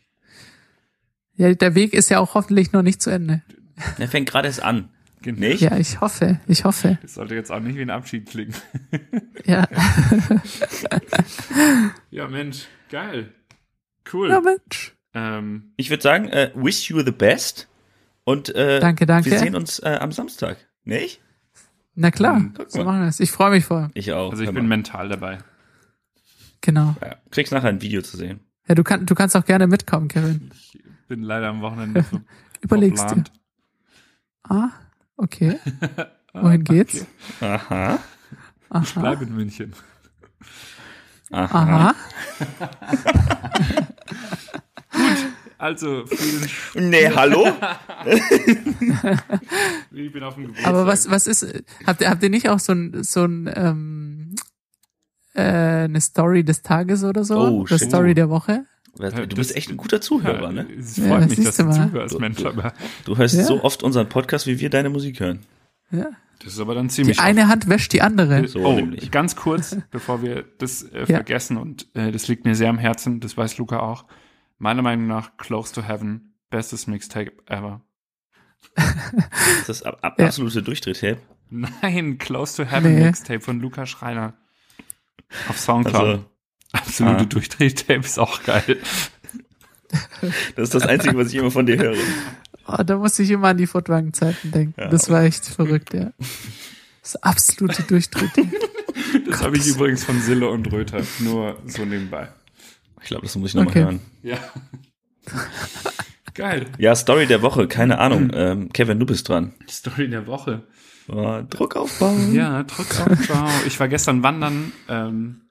Ja, der Weg ist ja auch hoffentlich noch nicht zu Ende. Er fängt gerade erst an. Nicht? Ja, ich hoffe, ich hoffe. Das sollte jetzt auch nicht wie ein Abschied klingen. Ja. ja, Mensch, geil. Cool. Ja, Mensch. Ähm, ich würde sagen, äh, wish you the best. Und äh, danke, danke. wir sehen uns äh, am Samstag, nicht? Na klar, hm, so machen wir es. Ich freue mich voll. Ich auch. Also ich bin mental dabei. Genau. Ja, kriegst nachher ein Video zu sehen. Ja, du, kann, du kannst auch gerne mitkommen, Kevin. Ich bin leider am Wochenende so Überlegst dir. Ah, okay. Wohin geht's? Aha. Aha. Ich bleibe in München. Aha. Aha. Gut, also vielen Nee, hallo? ich bin auf dem Geburtstag. Aber was, was ist, habt ihr, habt ihr nicht auch so ein, so ein, ähm, äh, eine Story des Tages oder so? Oh, Eine Story der Woche? Du bist echt ein guter Zuhörer, ne? Es freut Ja, mich, dass du du zuhörst, Mensch, aber Du hörst Ja. so oft unseren Podcast, wie wir deine Musik hören. Ja. das ist aber dann ziemlich Die eine Hand wäscht die andere. So oh, nämlich. ganz kurz, bevor wir das äh, Ja. vergessen und äh, das liegt mir sehr am Herzen, das weiß Luca auch. Meiner Meinung nach Close to Heaven, bestes Mixtape ever. Das ist ab, ab, Ja. absolute Durchtritt-Tape. Nein, Close to Heaven Nee. Mixtape von Luca Schreiner. Auf Soundcloud. Also, Absolute ah. Durchdrehtape ist auch geil. das ist das Einzige, was ich immer von dir höre. Oh, da muss ich immer an die Fortwagen-Zeiten denken. Ja. Das war echt verrückt, ja. Das absolute Durchtritt. Das habe ich übrigens von Sille und Röther. Nur so nebenbei. Ich glaube, das muss ich nochmal Okay. hören. Ja. Geil. Ja, Story der Woche, keine Ahnung. Ähm, Kevin, du bist dran. Story der Woche. Oh, Druck aufbauen. Ja, Druckaufbau. Ich war gestern wandern. Ähm,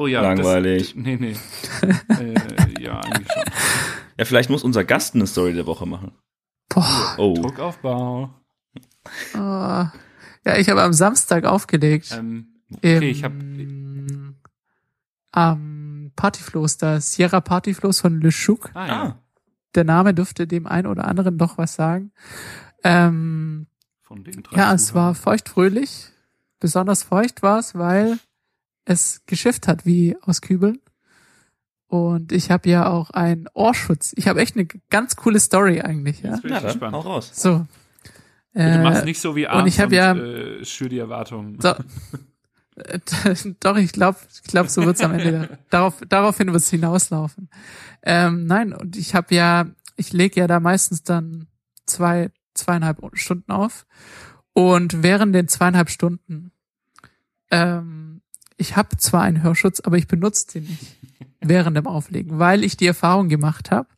oh ja. Langweilig. Das, nee, nee. äh, ja, eigentlich schon. Ja, vielleicht muss unser Gast eine Story der Woche machen. Boah. Oh, Druckaufbau. Oh. Ja, ich habe am Samstag aufgelegt. Ähm, Im, okay, ich habe am Partyfloß, da Sierra Partyfloß von Le Chouk. ah, ja. ah, Der Name dürfte dem einen oder anderen doch was sagen. Ähm, Von den drei ja, es war feuchtfröhlich. Besonders feucht war es, weil es geschifft hat wie aus Kübeln. Und ich habe ja auch einen Ohrschutz. Ich habe echt eine ganz coole Story eigentlich, ja. Jetzt bin na ich dann, gespannt. hau raus. So. Du Äh, machst nicht so wie abends und ich hab ja- äh, schür die Erwartungen. So. Doch, ich glaube, ich glaub, so wird's am Ende. Darauf, daraufhin wird's hinauslaufen. Ähm, nein, und ich habe ja, ich lege ja da meistens dann zwei, zweieinhalb Stunden auf. Und während den zweieinhalb Stunden, ähm, ich habe zwar einen Hörschutz, aber ich benutze den nicht während dem Auflegen, weil ich die Erfahrung gemacht habe,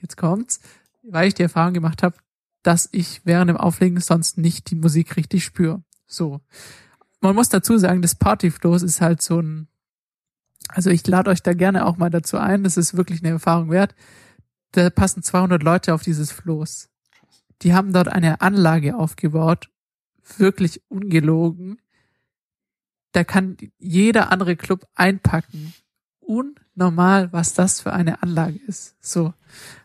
jetzt kommt's, weil ich die Erfahrung gemacht habe, dass ich während dem Auflegen sonst nicht die Musik richtig spüre. So. Man muss dazu sagen, das Partyfloß ist halt so ein, also ich lade euch da gerne auch mal dazu ein, das ist wirklich eine Erfahrung wert. Da passen 200 Leute auf dieses Floß. Die haben dort eine Anlage aufgebaut, wirklich ungelogen. Da kann jeder andere Club einpacken. Unnormal, was das für eine Anlage ist. So.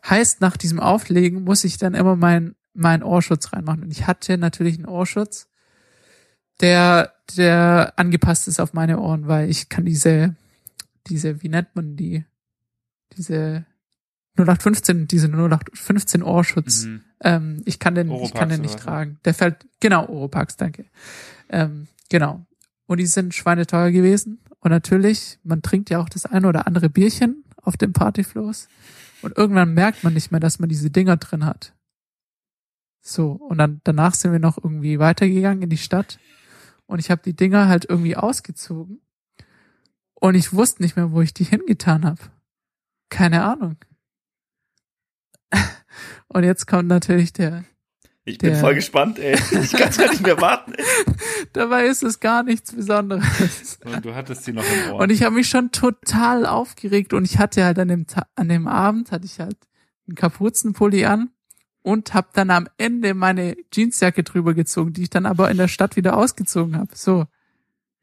Heißt, nach diesem Auflegen muss ich dann immer mein, mein Ohrschutz reinmachen. Und ich hatte natürlich einen Ohrschutz, der, der angepasst ist auf meine Ohren, weil ich kann diese, diese, wie nennt man die? Diese 0815, diese 0815 Ohrschutz. Mhm. Ähm, ich kann den, ich Oropax kann den nicht tragen. Der fällt, genau, Oropax, danke. Ähm, genau. Und die sind schweineteuer gewesen. Und natürlich, man trinkt ja auch das eine oder andere Bierchen auf dem Partyfloß. Und irgendwann merkt man nicht mehr, dass man diese Dinger drin hat. So, und dann danach sind wir noch irgendwie weitergegangen in die Stadt. Und ich habe die Dinger halt irgendwie ausgezogen. Und ich wusste nicht mehr, wo ich die hingetan habe. Keine Ahnung. Und jetzt kommt natürlich der, Ich bin Der- voll gespannt, ey. Ich kann es gar nicht mehr warten. Ey. dabei ist es gar nichts Besonderes. Und du hattest sie noch im Ohr. Und ich habe mich schon total aufgeregt und ich hatte halt an dem, Ta an dem Abend hatte ich halt einen Kapuzenpulli an und habe dann am Ende meine Jeansjacke drüber gezogen, die ich dann aber in der Stadt wieder ausgezogen habe. So,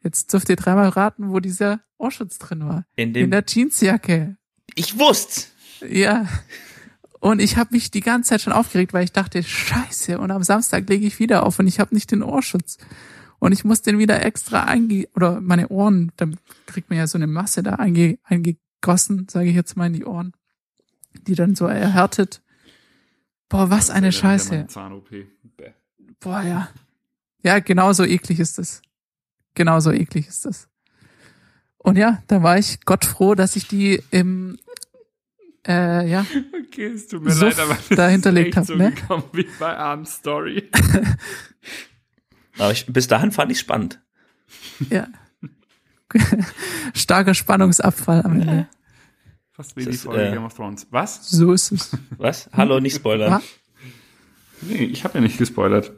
Jetzt dürft ihr dreimal raten, wo dieser Ohrschutz drin war. In, dem In der Jeansjacke. Ich wusste. Ja. Und ich habe mich die ganze Zeit schon aufgeregt, weil ich dachte, scheiße, und am Samstag lege ich wieder auf und ich habe nicht den Ohrschutz. Und ich muss den wieder extra einge... Oder meine Ohren, dann kriegt man ja so eine Masse da einge eingegossen, sage ich jetzt mal in die Ohren, die dann so erhärtet. Boah, was eine Scheiße. Boah, ja. Ja, genauso eklig ist das. Genauso eklig ist das. Und ja, da war ich Gott froh, dass ich die im äh, ja. Okay, es tut mir Suff leid, aber das da hinterlegt habe. So ne? gekommen wie bei Arms Story. aber ich, bis dahin fand ich spannend. Ja. Starker Spannungsabfall am Ende. Fast wie die Folge äh, Game of Thrones. Was? So ist es. Was? Hallo, nicht spoilern. Nee, ich habe ja nicht gespoilert.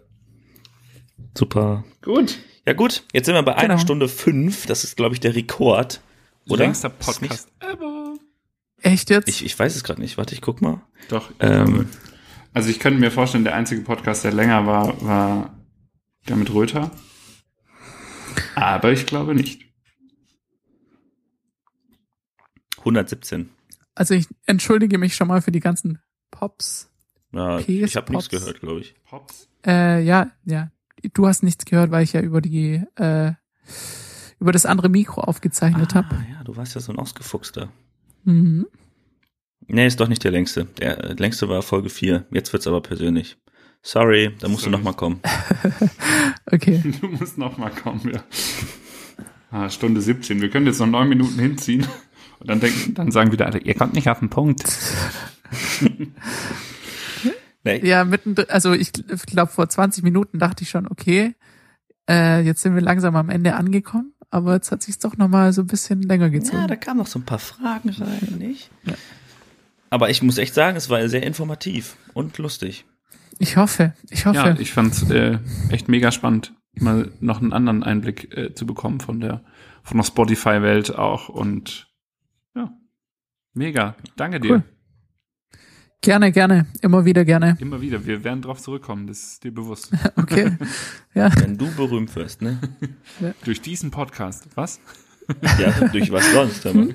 Super. Gut. Ja gut, jetzt sind wir bei genau. einer Stunde fünf. Das ist, glaube ich, der Rekord. Oder? Längster Podcast ever. Echt jetzt? Ich, ich weiß es gerade nicht. Warte, ich guck mal. Doch. Ähm, also ich könnte mir vorstellen, der einzige Podcast, der länger war, war der mit Röther. Aber ich glaube nicht. 117. Also ich entschuldige mich schon mal für die ganzen Pops. Ja, Ps, ich habe nichts gehört, glaube ich. Pops? Äh, ja, ja. Du hast nichts gehört, weil ich ja über die äh, über das andere Mikro aufgezeichnet ah, habe. Ja, du warst ja so ein Ausgefuchster. Mhm. Nee, ist doch nicht der längste. Der längste war Folge 4. Jetzt wird's aber persönlich. Sorry, da musst Sorry. du noch mal kommen. okay. Du musst noch mal kommen, ja. Ah, Stunde 17. Wir können jetzt noch neun Minuten hinziehen. Und dann denken, dann sagen wieder alle, ihr kommt nicht auf den Punkt. nee. Ja, mitten, also ich glaube vor 20 Minuten dachte ich schon, okay, äh, jetzt sind wir langsam am Ende angekommen aber jetzt hat sich doch noch mal so ein bisschen länger gezogen. Ja, da kamen noch so ein paar Fragen rein, nicht? Ja. Aber ich muss echt sagen, es war sehr informativ und lustig. Ich hoffe, ich hoffe. Ja, ich fand's äh, echt mega spannend, mal noch einen anderen Einblick äh, zu bekommen von der von der Spotify-Welt auch und ja, mega. Danke dir. Cool. Gerne, gerne. Immer wieder gerne. Immer wieder. Wir werden drauf zurückkommen. Das ist dir bewusst. okay. Ja. Wenn du berühmt wirst, ne? Ja. Durch diesen Podcast. Was? Ja, durch was sonst, aber. Hm?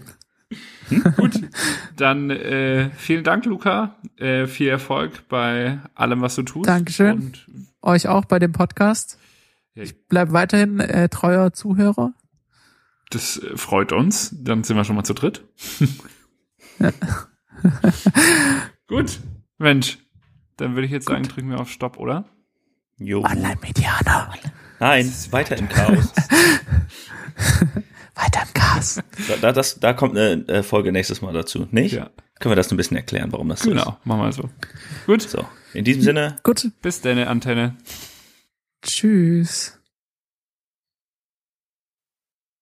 Gut. Dann äh, vielen Dank, Luca. Äh, viel Erfolg bei allem, was du tust. Dankeschön. Und Euch auch bei dem Podcast. Ich bleib weiterhin äh, treuer Zuhörer. Das äh, freut uns. Dann sind wir schon mal zu dritt. Ja. Gut, Mensch. Dann würde ich jetzt Gut. sagen, drücken wir auf Stopp, oder? Jo. Online-Medianer. Nein, weiter im Chaos. weiter im Chaos. Da, das, da kommt eine äh, Folge nächstes Mal dazu, nicht? Ja. Können wir das ein bisschen erklären, warum das so genau, ist? Genau, machen wir so. Gut. So, in diesem Sinne. Gut. Bis deine Antenne. Tschüss.